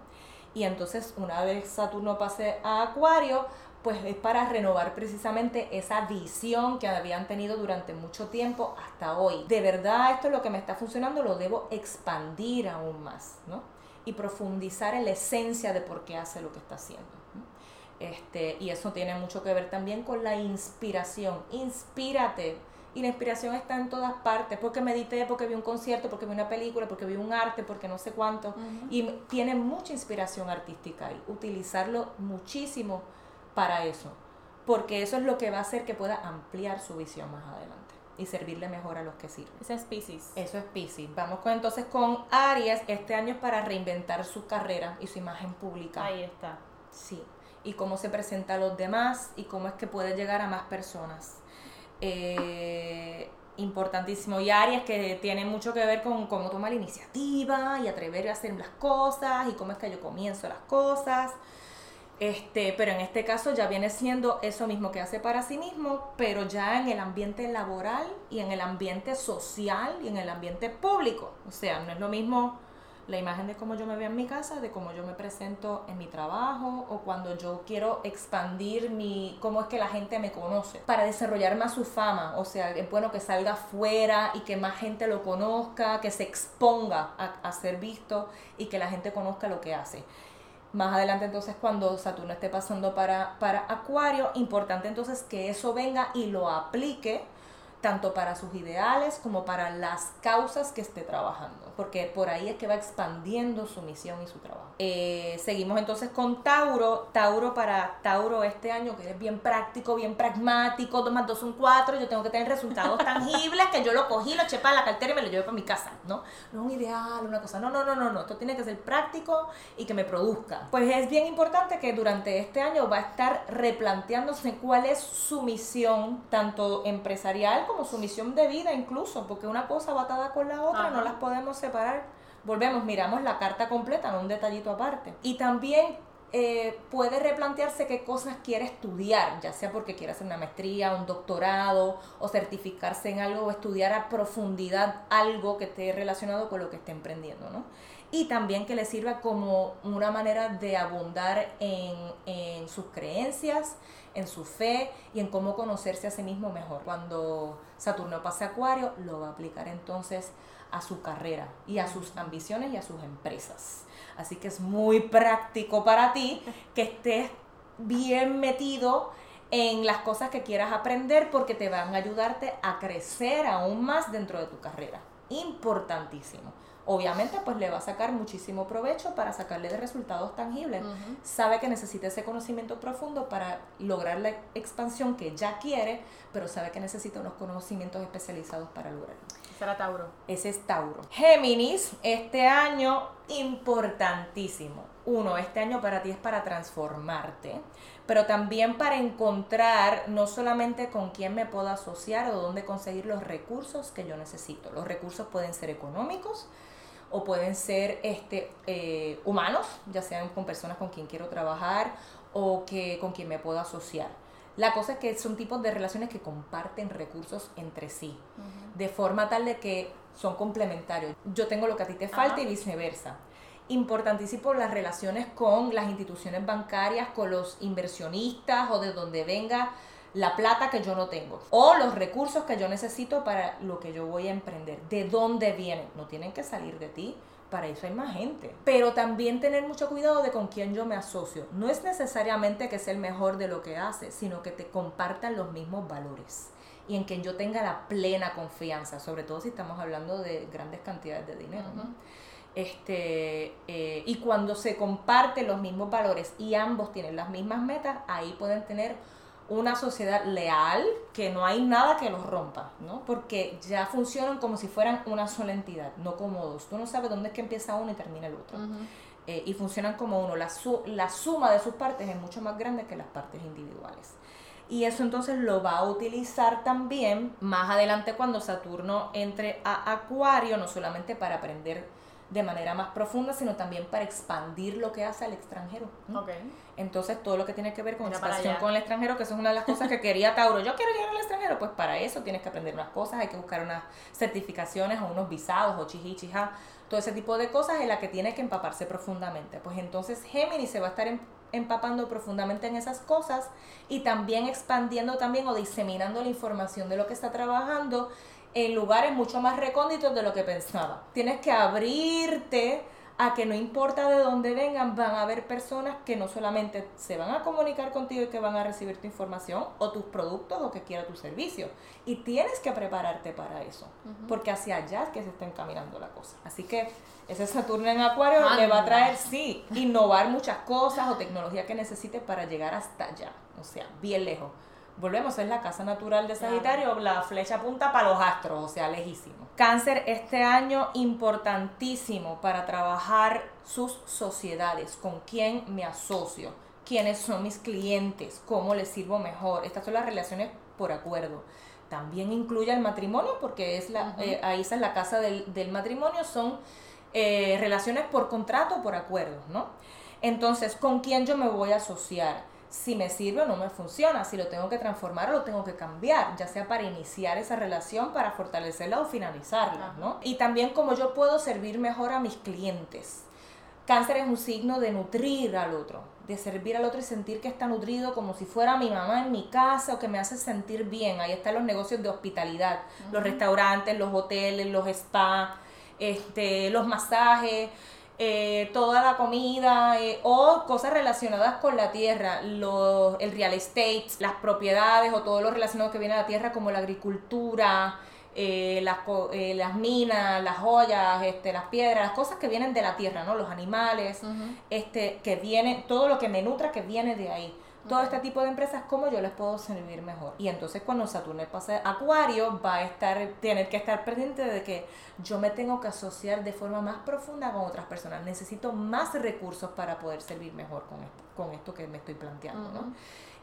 Y entonces una vez Saturno pase a Acuario, pues es para renovar precisamente esa visión que habían tenido durante mucho tiempo hasta hoy. De verdad, esto es lo que me está funcionando, lo debo expandir aún más, ¿no? Y profundizar en la esencia de por qué hace lo que está haciendo. Este, y eso tiene mucho que ver también con la inspiración. Inspírate. Y la inspiración está en todas partes, porque medité, porque vi un concierto, porque vi una película, porque vi un arte, porque no sé cuánto. Y tiene mucha inspiración artística y utilizarlo muchísimo para eso, porque eso es lo que va a hacer que pueda ampliar su visión más adelante y servirle mejor a los que sirven. Eso es Pisces. Eso es Pisces. Vamos con, entonces con Aries. Este año es para reinventar su carrera y su imagen pública. Ahí está. Sí. Y cómo se presenta a los demás y cómo es que puede llegar a más personas. Eh, importantísimo. Y Aries que tiene mucho que ver con cómo tomar la iniciativa y atrever a hacer las cosas y cómo es que yo comienzo las cosas. Este, pero en este caso ya viene siendo eso mismo que hace para sí mismo, pero ya en el ambiente laboral y en el ambiente social y en el ambiente público. O sea, no es lo mismo la imagen de cómo yo me veo en mi casa, de cómo yo me presento en mi trabajo o cuando yo quiero expandir mi cómo es que la gente me conoce para desarrollar más su fama, o sea, es bueno que salga afuera y que más gente lo conozca, que se exponga a, a ser visto y que la gente conozca lo que hace. Más adelante entonces cuando Saturno esté pasando para, para Acuario, importante entonces que eso venga y lo aplique tanto para sus ideales como para las causas que esté trabajando, porque por ahí es que va expandiendo su misión y su trabajo. Eh, seguimos entonces con Tauro. Tauro para Tauro este año, que es bien práctico, bien pragmático, 2 más 2 son 4, yo tengo que tener resultados [LAUGHS] tangibles, que yo lo cogí, lo eché para la cartera y me lo llevé para mi casa, ¿no? No es un ideal, una cosa, no, no, no, no, no, esto tiene que ser práctico y que me produzca. Pues es bien importante que durante este año va a estar replanteándose cuál es su misión, tanto empresarial como su misión de vida incluso, porque una cosa va atada con la otra, no las podemos separar. Volvemos, miramos la carta completa, no un detallito aparte. Y también eh, puede replantearse qué cosas quiere estudiar, ya sea porque quiere hacer una maestría, un doctorado o certificarse en algo o estudiar a profundidad algo que esté relacionado con lo que esté emprendiendo, ¿no? Y también que le sirva como una manera de abundar en, en sus creencias, en su fe y en cómo conocerse a sí mismo mejor. Cuando Saturno pase a Acuario, lo va a aplicar entonces a su carrera y a sus ambiciones y a sus empresas. Así que es muy práctico para ti que estés bien metido en las cosas que quieras aprender porque te van a ayudarte a crecer aún más dentro de tu carrera. Importantísimo obviamente pues le va a sacar muchísimo provecho para sacarle de resultados tangibles. Sabe que necesita ese conocimiento profundo para lograr la expansión que ya quiere, pero sabe que necesita unos conocimientos especializados para lograrlo. Ese era Tauro. Ese es Tauro. Géminis, este año importantísimo. Uno, este año para ti es para transformarte, pero también para encontrar no solamente con quién me puedo asociar o dónde conseguir los recursos que yo necesito. Los recursos pueden ser económicos, o pueden ser este, eh, humanos, ya sean con personas con quien quiero trabajar o que, con quien me puedo asociar. La cosa es que son tipos de relaciones que comparten recursos entre sí, de forma tal de que son complementarios. Yo tengo lo que a ti te falta y viceversa. Importantísimo las relaciones con las instituciones bancarias, con los inversionistas o de donde venga la plata que yo no tengo o los recursos que yo necesito para lo que yo voy a emprender. ¿De dónde vienen? No tienen que salir de ti. Para eso hay más gente. Pero también tener mucho cuidado de con quién yo me asocio. No es necesariamente que sea el mejor de lo que hace, sino que te compartan los mismos valores y en quien yo tenga la plena confianza, sobre todo si estamos hablando de grandes cantidades de dinero. Este, eh, y cuando se comparten los mismos valores y ambos tienen las mismas metas, ahí pueden tener una sociedad leal, que no hay nada que los rompa, ¿no? Porque ya funcionan como si fueran una sola entidad, no como dos. Tú no sabes dónde es que empieza uno y termina el otro. Eh, y funcionan como uno. La, la suma de sus partes es mucho más grande que las partes individuales. Y eso entonces lo va a utilizar también más adelante cuando Saturno entre a Acuario, no solamente para aprender de manera más profunda, sino también para expandir lo que hace al extranjero. Entonces, todo lo que tiene que ver con expansión con el extranjero, que eso es una de las cosas que quería [LAUGHS] Tauro. Yo quiero llegar al extranjero, pues para eso tienes que aprender unas cosas, hay que buscar unas certificaciones o unos visados o chihichija, todo ese tipo de cosas en las que tienes que empaparse profundamente. Pues entonces Géminis se va a estar empapando profundamente en esas cosas y también expandiendo también o diseminando la información de lo que está trabajando en lugares mucho más recónditos de lo que pensaba. Tienes que abrirte a que no importa de dónde vengan, van a haber personas que no solamente se van a comunicar contigo y que van a recibir tu información o tus productos o que quiera tu servicio. Y tienes que prepararte para eso, porque hacia allá es que se está encaminando la cosa. Así que ese Saturno en Acuario le va a traer, sí, innovar muchas cosas o tecnología que necesite para llegar hasta allá, o sea, bien lejos volvemos, es la casa natural de Sagitario, la flecha apunta para los astros, o sea, lejísimo. Cáncer, este año importantísimo para trabajar sus sociedades, con quién me asocio, quiénes son mis clientes, cómo les sirvo mejor. Estas son las relaciones por acuerdo. También incluye el matrimonio, porque es la, eh, ahí está la casa del, del matrimonio, son eh, relaciones por contrato por acuerdo, ¿no? Entonces, ¿con quién yo me voy a asociar? Si me sirve o no me funciona, si lo tengo que transformar o lo tengo que cambiar, ya sea para iniciar esa relación, para fortalecerla o finalizarla, ¿no? Y también cómo yo puedo servir mejor a mis clientes. Cáncer es un signo de nutrir al otro, de servir al otro y sentir que está nutrido como si fuera mi mamá en mi casa o que me hace sentir bien. Ahí están los negocios de hospitalidad, los restaurantes, los hoteles, los spas, este, los masajes eh, toda la comida eh, o cosas relacionadas con la tierra, los, el real estate, las propiedades o todo lo relacionado que viene a la tierra como la agricultura, eh, las, las, minas, las joyas, este, las piedras, las cosas que vienen de la tierra, ¿no? Los animales, este, que viene, todo lo que me nutra que viene de ahí todo este tipo de empresas, cómo yo les puedo servir mejor. Y entonces cuando Saturno pase a Acuario, va a estar, tener que estar pendiente de que yo me tengo que asociar de forma más profunda con otras personas. Necesito más recursos para poder servir mejor con esto, con esto que me estoy planteando, ¿no?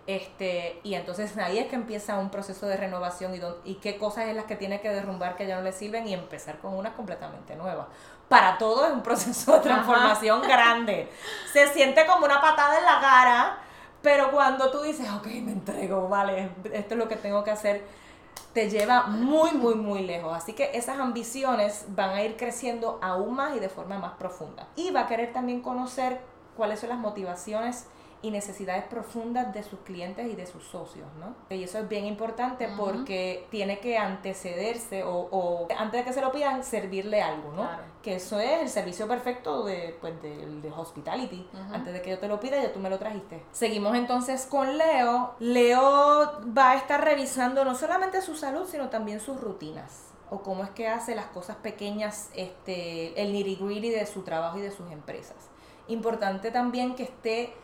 Este, y entonces ahí es que empieza un proceso de renovación y, y qué cosas es las que tiene que derrumbar que ya no le sirven y empezar con unas completamente nuevas. Para todo es un proceso de transformación grande. Se siente como una patada en la cara, pero cuando tú dices, ok, me entrego, vale, esto es lo que tengo que hacer, te lleva muy, muy, muy lejos. Así que esas ambiciones van a ir creciendo aún más y de forma más profunda. Y va a querer también conocer cuáles son las motivaciones y necesidades profundas de sus clientes y de sus socios, ¿no? Y eso es bien importante porque tiene que antecederse o, antes de que se lo pidan, servirle algo, ¿no? Que eso es el servicio perfecto de, pues, de, hospitality. Antes de que yo te lo pida, ya tú me lo trajiste. Seguimos entonces con Leo. Leo va a estar revisando no solamente su salud, sino también sus rutinas o cómo es que hace las cosas pequeñas, este, el nitty gritty de su trabajo y de sus empresas. Importante también que esté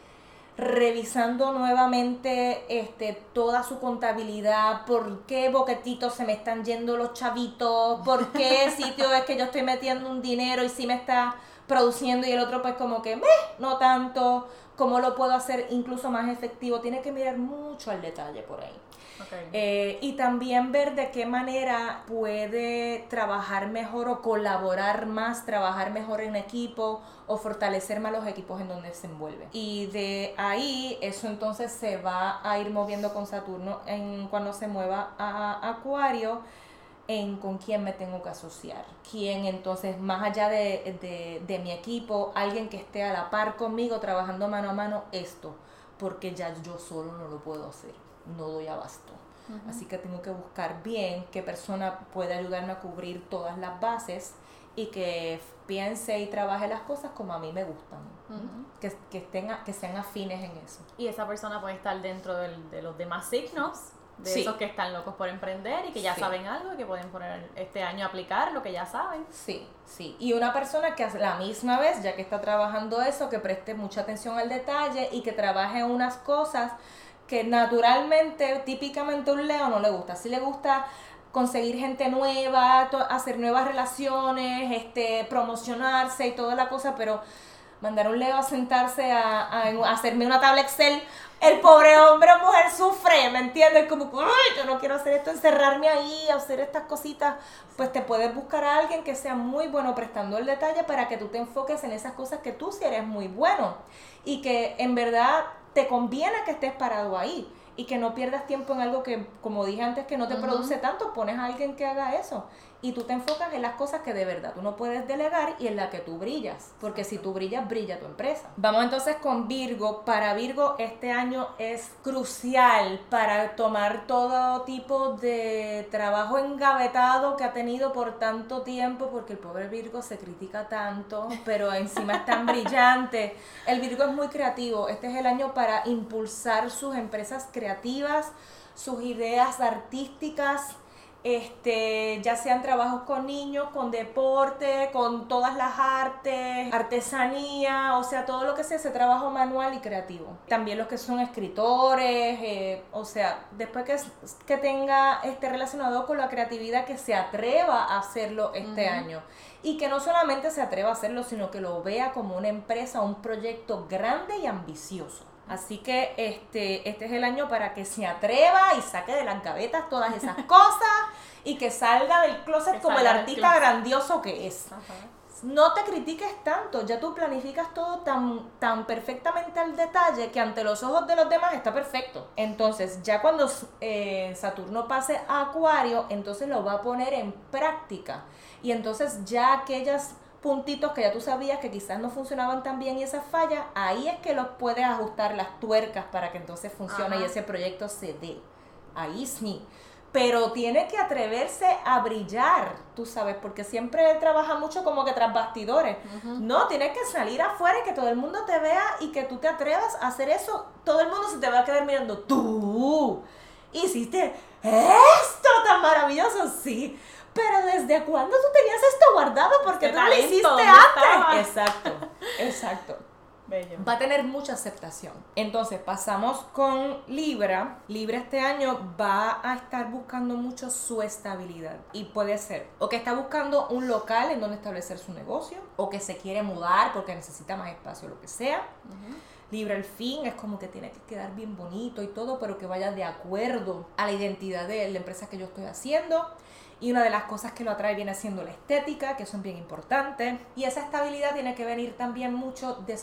revisando nuevamente este, toda su contabilidad, por qué boquetitos se me están yendo los chavitos, por qué [LAUGHS] sitio es que yo estoy metiendo un dinero y si me está produciendo y el otro pues como que, no tanto, cómo lo puedo hacer incluso más efectivo, tiene que mirar mucho al detalle por ahí. Eh, y también ver de qué manera puede trabajar mejor o colaborar más, trabajar mejor en equipo o fortalecer más los equipos en donde se envuelve. Y de ahí eso entonces se va a ir moviendo con Saturno en cuando se mueva a Acuario en con quién me tengo que asociar. Quién entonces, más allá de, de, mi equipo, alguien que esté a la par conmigo trabajando mano a mano esto, porque ya yo solo no lo puedo hacer, no doy abasto. Así que tengo que buscar bien qué persona puede ayudarme a cubrir todas las bases y que piense y trabaje las cosas como a mí me gustan, que, que, estén, que sean afines en eso. Y esa persona puede estar dentro de los demás signos de esos que están locos por emprender y que ya saben algo y que pueden poner este año a aplicar lo que ya saben. Sí, sí. Y una persona que a la misma vez, ya que está trabajando eso, que preste mucha atención al detalle y que trabaje unas cosas que naturalmente, típicamente un Leo no le gusta. Si le gusta conseguir gente nueva, hacer nuevas relaciones, este, promocionarse y toda la cosa, pero mandar un Leo a sentarse a, a, hacerme una tabla Excel, el pobre hombre o mujer sufre, ¿me entiendes? Como, ay, yo no quiero hacer esto, encerrarme ahí, hacer estas cositas. Pues te puedes buscar a alguien que sea muy bueno prestando el detalle para que tú te enfoques en esas cosas que tú sí eres muy bueno y que en verdad te conviene que estés parado ahí y que no pierdas tiempo en algo que, como dije antes, que no te produce tanto, pones a alguien que haga eso y tú te enfocas en las cosas que de verdad tú no puedes delegar y en la que tú brillas, porque si tú brillas, brilla tu empresa. Vamos entonces con Virgo. Para Virgo este año es crucial para tomar todo tipo de trabajo engavetado que ha tenido por tanto tiempo, porque el pobre Virgo se critica tanto, pero encima es tan brillante. El Virgo es muy creativo. Este es el año para impulsar sus empresas creativas, sus ideas artísticas este, ya sean trabajos con niños, con deporte, con todas las artes, artesanía, o sea, todo lo que sea ese trabajo manual y creativo. También los que son escritores, eh, o sea, después que, que tenga este relacionado con la creatividad, que se atreva a hacerlo este año. Y que no solamente se atreva a hacerlo, sino que lo vea como una empresa, un proyecto grande y ambicioso. Así que este, este es el año para que se atreva y saque de las gavetas todas esas [LAUGHS] cosas y que salga del closet como el artista grandioso que es. No te critiques tanto, ya tú planificas todo tan, tan perfectamente al detalle que ante los ojos de los demás está perfecto. Entonces, ya cuando eh, Saturno pase a Acuario, entonces lo va a poner en práctica. Y entonces ya aquellas puntitos que ya tú sabías que quizás no funcionaban tan bien y esas fallas, ahí es que los puedes ajustar las tuercas para que entonces funcione y ese proyecto se dé. Ahí sí. Pero tiene que atreverse a brillar, tú sabes, porque siempre trabaja mucho como que tras bastidores. No, tienes que salir afuera y que todo el mundo te vea y que tú te atrevas a hacer eso. Todo el mundo se te va a quedar mirando. Tú hiciste esto tan maravilloso, sí. Pero ¿desde cuándo tú tenías esto guardado? Porque tú lo hiciste antes. Exacto, exacto. Bello. Va a tener mucha aceptación. Entonces pasamos con Libra. Libra este año va a estar buscando mucho su estabilidad. Y puede ser o que está buscando un local en donde establecer su negocio, o que se quiere mudar porque necesita más espacio, lo que sea. Libra al fin es como que tiene que quedar bien bonito y todo, pero que vaya de acuerdo a la identidad de la empresa que yo estoy haciendo. Y una de las cosas que lo atrae viene siendo la estética, que son bien importantes. Y esa estabilidad tiene que venir también mucho de,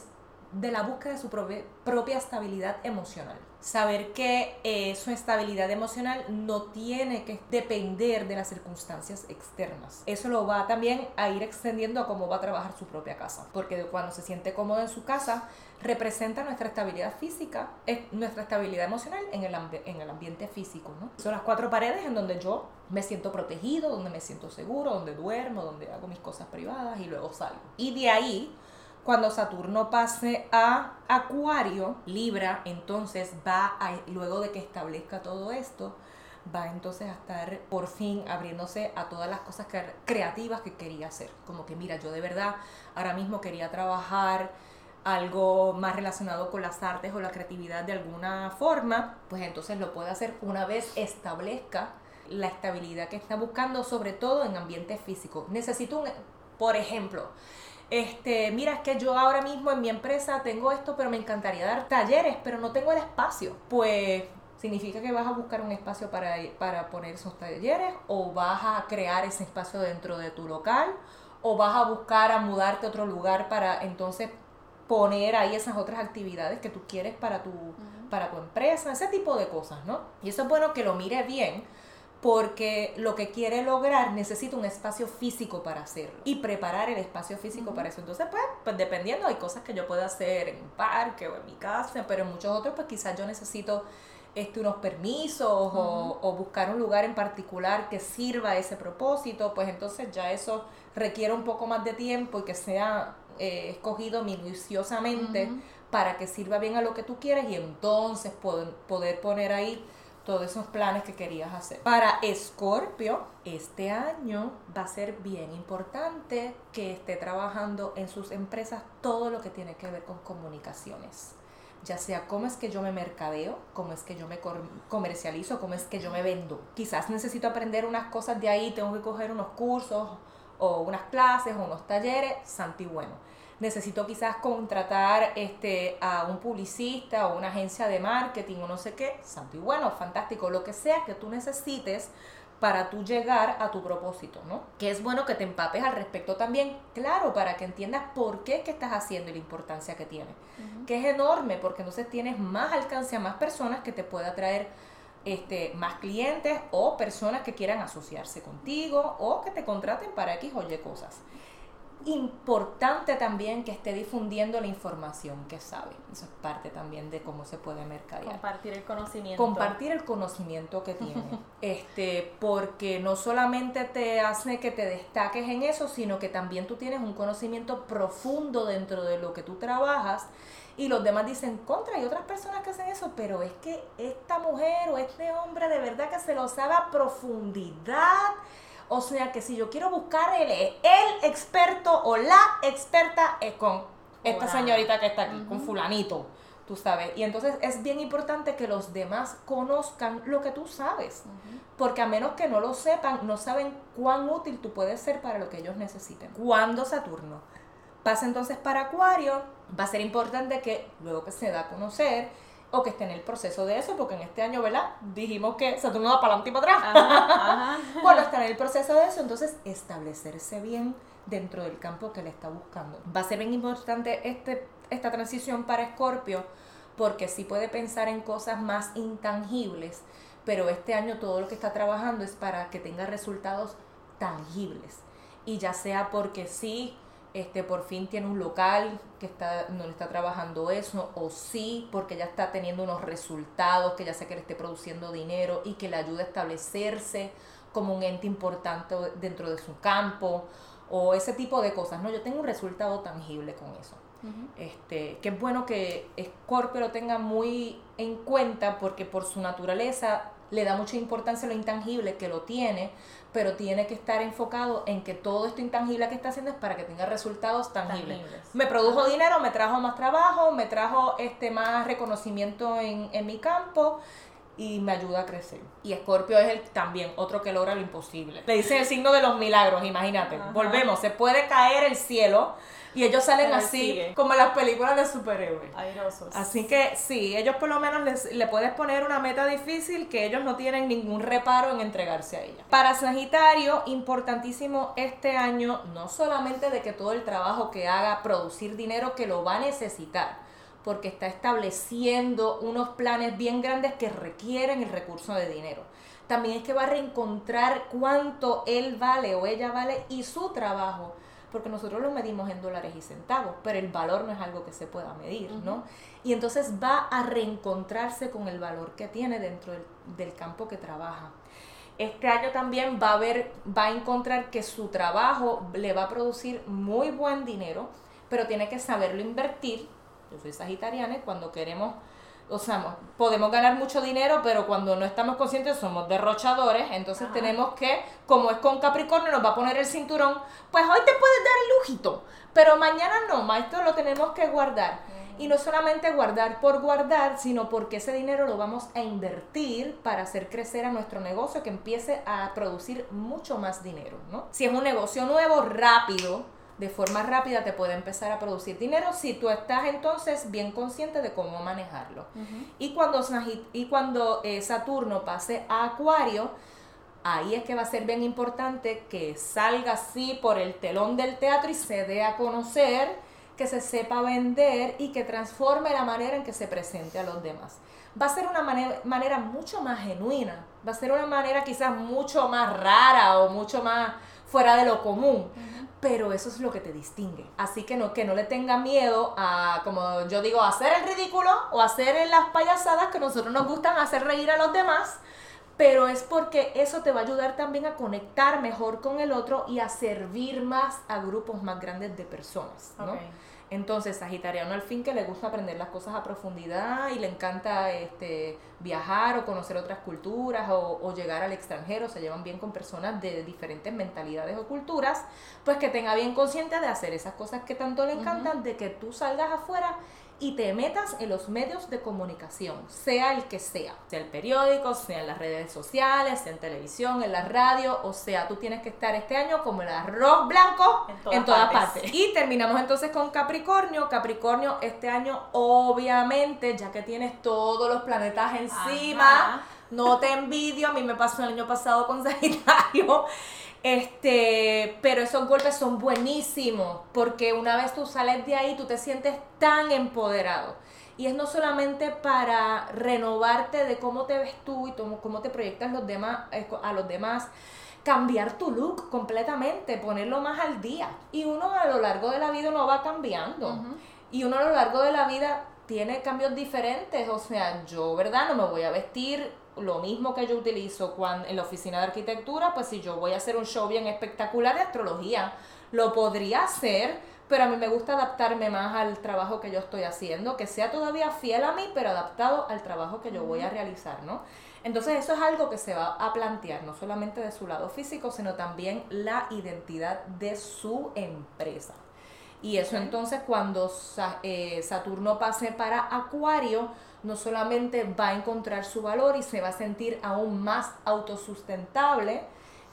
de la búsqueda de su propia estabilidad emocional saber que eh, su estabilidad emocional no tiene que depender de las circunstancias externas. Eso lo va también a ir extendiendo a cómo va a trabajar su propia casa, porque cuando se siente cómodo en su casa, representa nuestra estabilidad física, es nuestra estabilidad emocional en el, en el ambiente físico. ¿no? Son las cuatro paredes en donde yo me siento protegido, donde me siento seguro, donde duermo, donde hago mis cosas privadas y luego salgo. Y de ahí cuando Saturno pase a Acuario, Libra, entonces va a, luego de que establezca todo esto, va entonces a estar por fin abriéndose a todas las cosas creativas que quería hacer. Como que mira, yo de verdad ahora mismo quería trabajar algo más relacionado con las artes o la creatividad de alguna forma, pues entonces lo puede hacer una vez establezca la estabilidad que está buscando, sobre todo en ambiente físico. Necesito un, por ejemplo, este, mira, es que yo ahora mismo en mi empresa tengo esto, pero me encantaría dar talleres, pero no tengo el espacio. Pues significa que vas a buscar un espacio para, para poner esos talleres o vas a crear ese espacio dentro de tu local o vas a buscar a mudarte a otro lugar para entonces poner ahí esas otras actividades que tú quieres para tu, para tu empresa, ese tipo de cosas, ¿no? Y eso es bueno que lo mire bien porque lo que quiere lograr necesita un espacio físico para hacerlo y preparar el espacio físico para eso. Entonces, pues, pues dependiendo, hay cosas que yo puedo hacer en un parque o en mi casa, pero en muchos otros, pues quizás yo necesito este, unos permisos o, buscar un lugar en particular que sirva a ese propósito, pues entonces ya eso requiere un poco más de tiempo y que sea eh, escogido minuciosamente para que sirva bien a lo que tú quieres y entonces poder poner ahí todos esos planes que querías hacer. Para Escorpio, este año va a ser bien importante que esté trabajando en sus empresas todo lo que tiene que ver con comunicaciones. Ya sea cómo es que yo me mercadeo, cómo es que yo me comercializo, cómo es que yo me vendo. Quizás necesito aprender unas cosas de ahí, tengo que coger unos cursos o unas clases o unos talleres, santi bueno necesito quizás contratar este, a un publicista o una agencia de marketing o no sé qué, santo y bueno, fantástico, lo que sea que tú necesites para tú llegar a tu propósito, ¿no? Que es bueno que te empapes al respecto también, claro, para que entiendas por qué que estás haciendo y la importancia que tiene, que es enorme, porque entonces tienes más alcance a más personas que te pueda traer este, más clientes o personas que quieran asociarse contigo o que te contraten para X o Y cosas importante también que esté difundiendo la información que sabe. Eso es parte también de cómo se puede mercadear. Compartir el conocimiento. Compartir el conocimiento que tiene. [LAUGHS] este, porque no solamente te hace que te destaques en eso, sino que también tú tienes un conocimiento profundo dentro de lo que tú trabajas. Y los demás dicen, contra, hay otras personas que hacen eso, pero es que esta mujer o este hombre de verdad que se lo sabe a profundidad o sea que si yo quiero buscar el, el experto o la experta es con esta señorita que está aquí, con fulanito, tú sabes. Y entonces es bien importante que los demás conozcan lo que tú sabes. Porque a menos que no lo sepan, no saben cuán útil tú puedes ser para lo que ellos necesiten. Cuando Saturno pasa entonces para Acuario, va a ser importante que luego que se da a conocer, o que esté en el proceso de eso, porque en este año, ¿verdad? Dijimos que Saturno va para adelante y para atrás. [LAUGHS] bueno, está en el proceso de eso, entonces establecerse bien dentro del campo que le está buscando. Va a ser bien importante este, esta transición para Escorpio, porque sí puede pensar en cosas más intangibles, pero este año todo lo que está trabajando es para que tenga resultados tangibles. Y ya sea porque sí este, por fin tiene un local que está, no le está trabajando eso, o sí, porque ya está teniendo unos resultados, que ya sé que le esté produciendo dinero y que le ayuda a establecerse como un ente importante dentro de su campo, o ese tipo de cosas, ¿no? Yo tengo un resultado tangible con eso. este, que es bueno que Scorpio lo tenga muy en cuenta porque por su naturaleza le da mucha importancia a lo intangible que lo tiene, pero tiene que estar enfocado en que todo esto intangible que está haciendo es para que tenga resultados tangibles. Me produjo dinero, me trajo más trabajo, me trajo este más reconocimiento en, en mi campo y me ayuda a crecer. Y Escorpio es el también otro que logra lo imposible. Le dicen el signo de los milagros, imagínate. Volvemos, se puede caer el cielo y ellos salen así, como en las películas de superhéroes. Airosos. Así que sí, ellos por lo menos les, le puedes poner una meta difícil que ellos no tienen ningún reparo en entregarse a ella. Para Sagitario, importantísimo este año, no solamente de que todo el trabajo que haga producir dinero que lo va a necesitar, porque está estableciendo unos planes bien grandes que requieren el recurso de dinero. También es que va a reencontrar cuánto él vale o ella vale y su trabajo porque nosotros lo medimos en dólares y centavos, pero el valor no es algo que se pueda medir, ¿no? Y entonces va a reencontrarse con el valor que tiene dentro del, campo que trabaja. Este año también va a ver, va a encontrar que su trabajo le va a producir muy buen dinero, pero tiene que saberlo invertir. Yo soy sagitariana y cuando queremos o sea, podemos ganar mucho dinero, pero cuando no estamos conscientes somos derrochadores, entonces tenemos que, como es con Capricornio, nos va a poner el cinturón, pues hoy te puedes dar el lujito, pero mañana no, maestro, lo tenemos que guardar. Y no solamente guardar por guardar, sino porque ese dinero lo vamos a invertir para hacer crecer a nuestro negocio que empiece a producir mucho más dinero, ¿no? Si es un negocio nuevo, rápido, de forma rápida te puede empezar a producir dinero si tú estás entonces bien consciente de cómo manejarlo. Y cuando, y cuando eh, Saturno pase a Acuario, ahí es que va a ser bien importante que salga así por el telón del teatro y se dé a conocer, que se sepa vender y que transforme la manera en que se presente a los demás. Va a ser una manera, manera mucho más genuina, va a ser una manera quizás mucho más rara o mucho más fuera de lo común pero eso es lo que te distingue. Así que no, que no le tenga miedo a, como yo digo, hacer el ridículo o hacer las payasadas que nosotros nos gustan hacer reír a los demás, pero es porque eso te va a ayudar también a conectar mejor con el otro y a servir más a grupos más grandes de personas, ¿no? Entonces, Sagitariano al fin que le gusta aprender las cosas a profundidad y le encanta este, viajar o conocer otras culturas o, llegar al extranjero, se llevan bien con personas de diferentes mentalidades o culturas, pues que tenga bien consciente de hacer esas cosas que tanto le encantan, de que tú salgas afuera y te metas en los medios de comunicación, sea el que sea, sea el periódico, sea en las redes sociales, sea en televisión, en la radio, o sea, tú tienes que estar este año como el arroz blanco en todas, partes. Y terminamos entonces con Capricornio. Capricornio este año obviamente, ya que tienes todos los planetas encima, no te envidio, a mí me pasó el año pasado con Sagitario. Este, pero esos golpes son buenísimos porque una vez tú sales de ahí, tú te sientes tan empoderado. Y es no solamente para renovarte de cómo te ves tú y cómo te proyectas los demás, eh, a los demás, cambiar tu look completamente, ponerlo más al día. Y uno a lo largo de la vida no va cambiando. Y uno a lo largo de la vida tiene cambios diferentes. O sea, yo, ¿verdad? No me voy a vestir lo mismo que yo utilizo cuando, en la oficina de arquitectura, pues si yo voy a hacer un show bien espectacular de astrología, lo podría hacer, pero a mí me gusta adaptarme más al trabajo que yo estoy haciendo, que sea todavía fiel a mí, pero adaptado al trabajo que yo voy a realizar, ¿no? Entonces eso es algo que se va a plantear, no solamente de su lado físico, sino también la identidad de su empresa. Y eso entonces cuando eh, Saturno pase para Acuario, no solamente va a encontrar su valor y se va a sentir aún más autosustentable,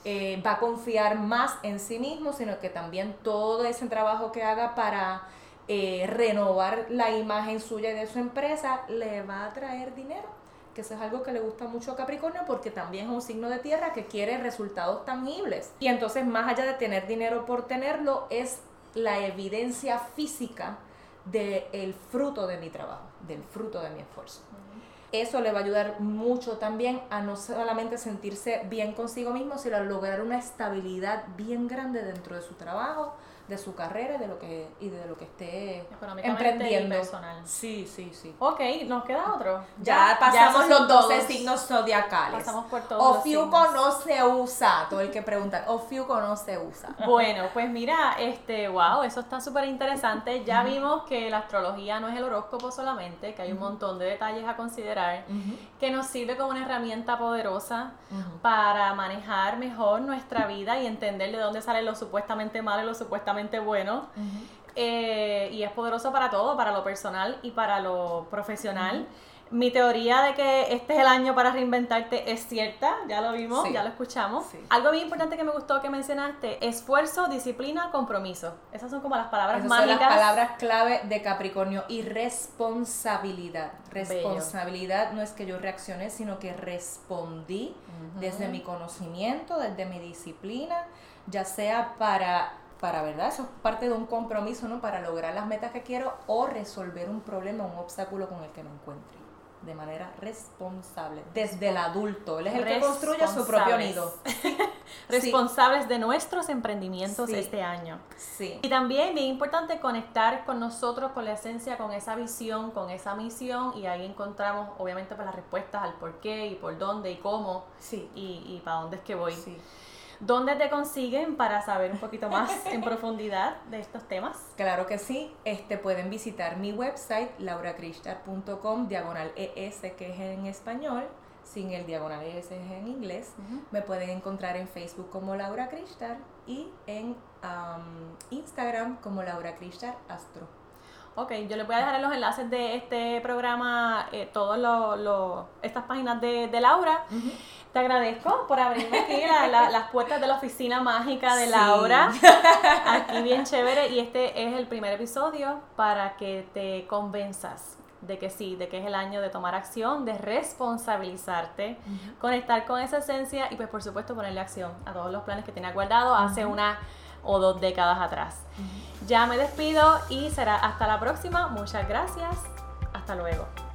eh, va a confiar más en sí mismo, sino que también todo ese trabajo que haga para eh, renovar la imagen suya y de su empresa le va a traer dinero que eso es algo que le gusta mucho a Capricornio porque también es un signo de tierra que quiere resultados tangibles. Y entonces más allá de tener dinero por tenerlo, es la evidencia física del fruto de mi trabajo, del fruto de mi esfuerzo. Eso le va a ayudar mucho también a no solamente sentirse bien consigo mismo, sino a lograr una estabilidad bien grande dentro de su trabajo, de su carrera y de lo que, y de lo que esté emprendiendo. personal. Sí, sí, sí. Ok, ¿nos queda otro? Ya, pasamos los 12 signos zodiacales. Pasamos por todos Ofiuco no se usa, todo el que pregunta, Ofiuco no se usa. Bueno, pues mira, este, wow, eso está súper interesante. Ya vimos que la astrología no es el horóscopo solamente, que hay un montón de detalles a considerar, que nos sirve como una herramienta poderosa para manejar mejor nuestra vida y entender de dónde sale lo supuestamente malo y lo supuestamente bueno. Eh, y es poderoso para todo, para lo personal y para lo profesional. Mi teoría de que este es el año para reinventarte es cierta, ya lo vimos, ya lo escuchamos. Algo bien importante que me gustó que mencionaste, esfuerzo, disciplina, compromiso. Esas son como las palabras Esas mágicas. Son las palabras clave de Capricornio y responsabilidad. Responsabilidad no es que yo reaccioné, sino que respondí desde mi conocimiento, desde mi disciplina, ya sea para para, ¿verdad? Eso es parte de un compromiso, ¿no? Para lograr las metas que quiero o resolver un problema, un obstáculo con el que me encuentre. De manera responsable, desde el adulto. Él es el que construye su propio nido. [LAUGHS] Responsables de nuestros emprendimientos este año. Sí. Y también bien importante conectar con nosotros, con la esencia, con esa visión, con esa misión. Y ahí encontramos, obviamente, pues, las respuestas al por qué y por dónde y cómo. Sí. Y, y para dónde es que voy. Sí. ¿Dónde te consiguen para saber un poquito más [LAUGHS] en profundidad de estos temas? Claro que sí. Este, pueden visitar mi website, lauracristar.com, diagonal ES, que es en español, sin el diagonal ES en inglés. Me pueden encontrar en Facebook como Laura Cristar y en Instagram como Laura Cristar Astro. Ok, yo les voy a dejar en los enlaces de este programa, eh, todas estas páginas de, Laura. Te agradezco por abrirme aquí las puertas de la oficina mágica de Laura. [LAUGHS] Aquí bien chévere. Y este es el primer episodio para que te convenzas de que sí, de que es el año de tomar acción, de responsabilizarte, conectar con esa esencia y pues por supuesto ponerle acción a todos los planes que tenía guardado hace una o dos décadas atrás. Ya me despido y será hasta la próxima. Muchas gracias. Hasta luego.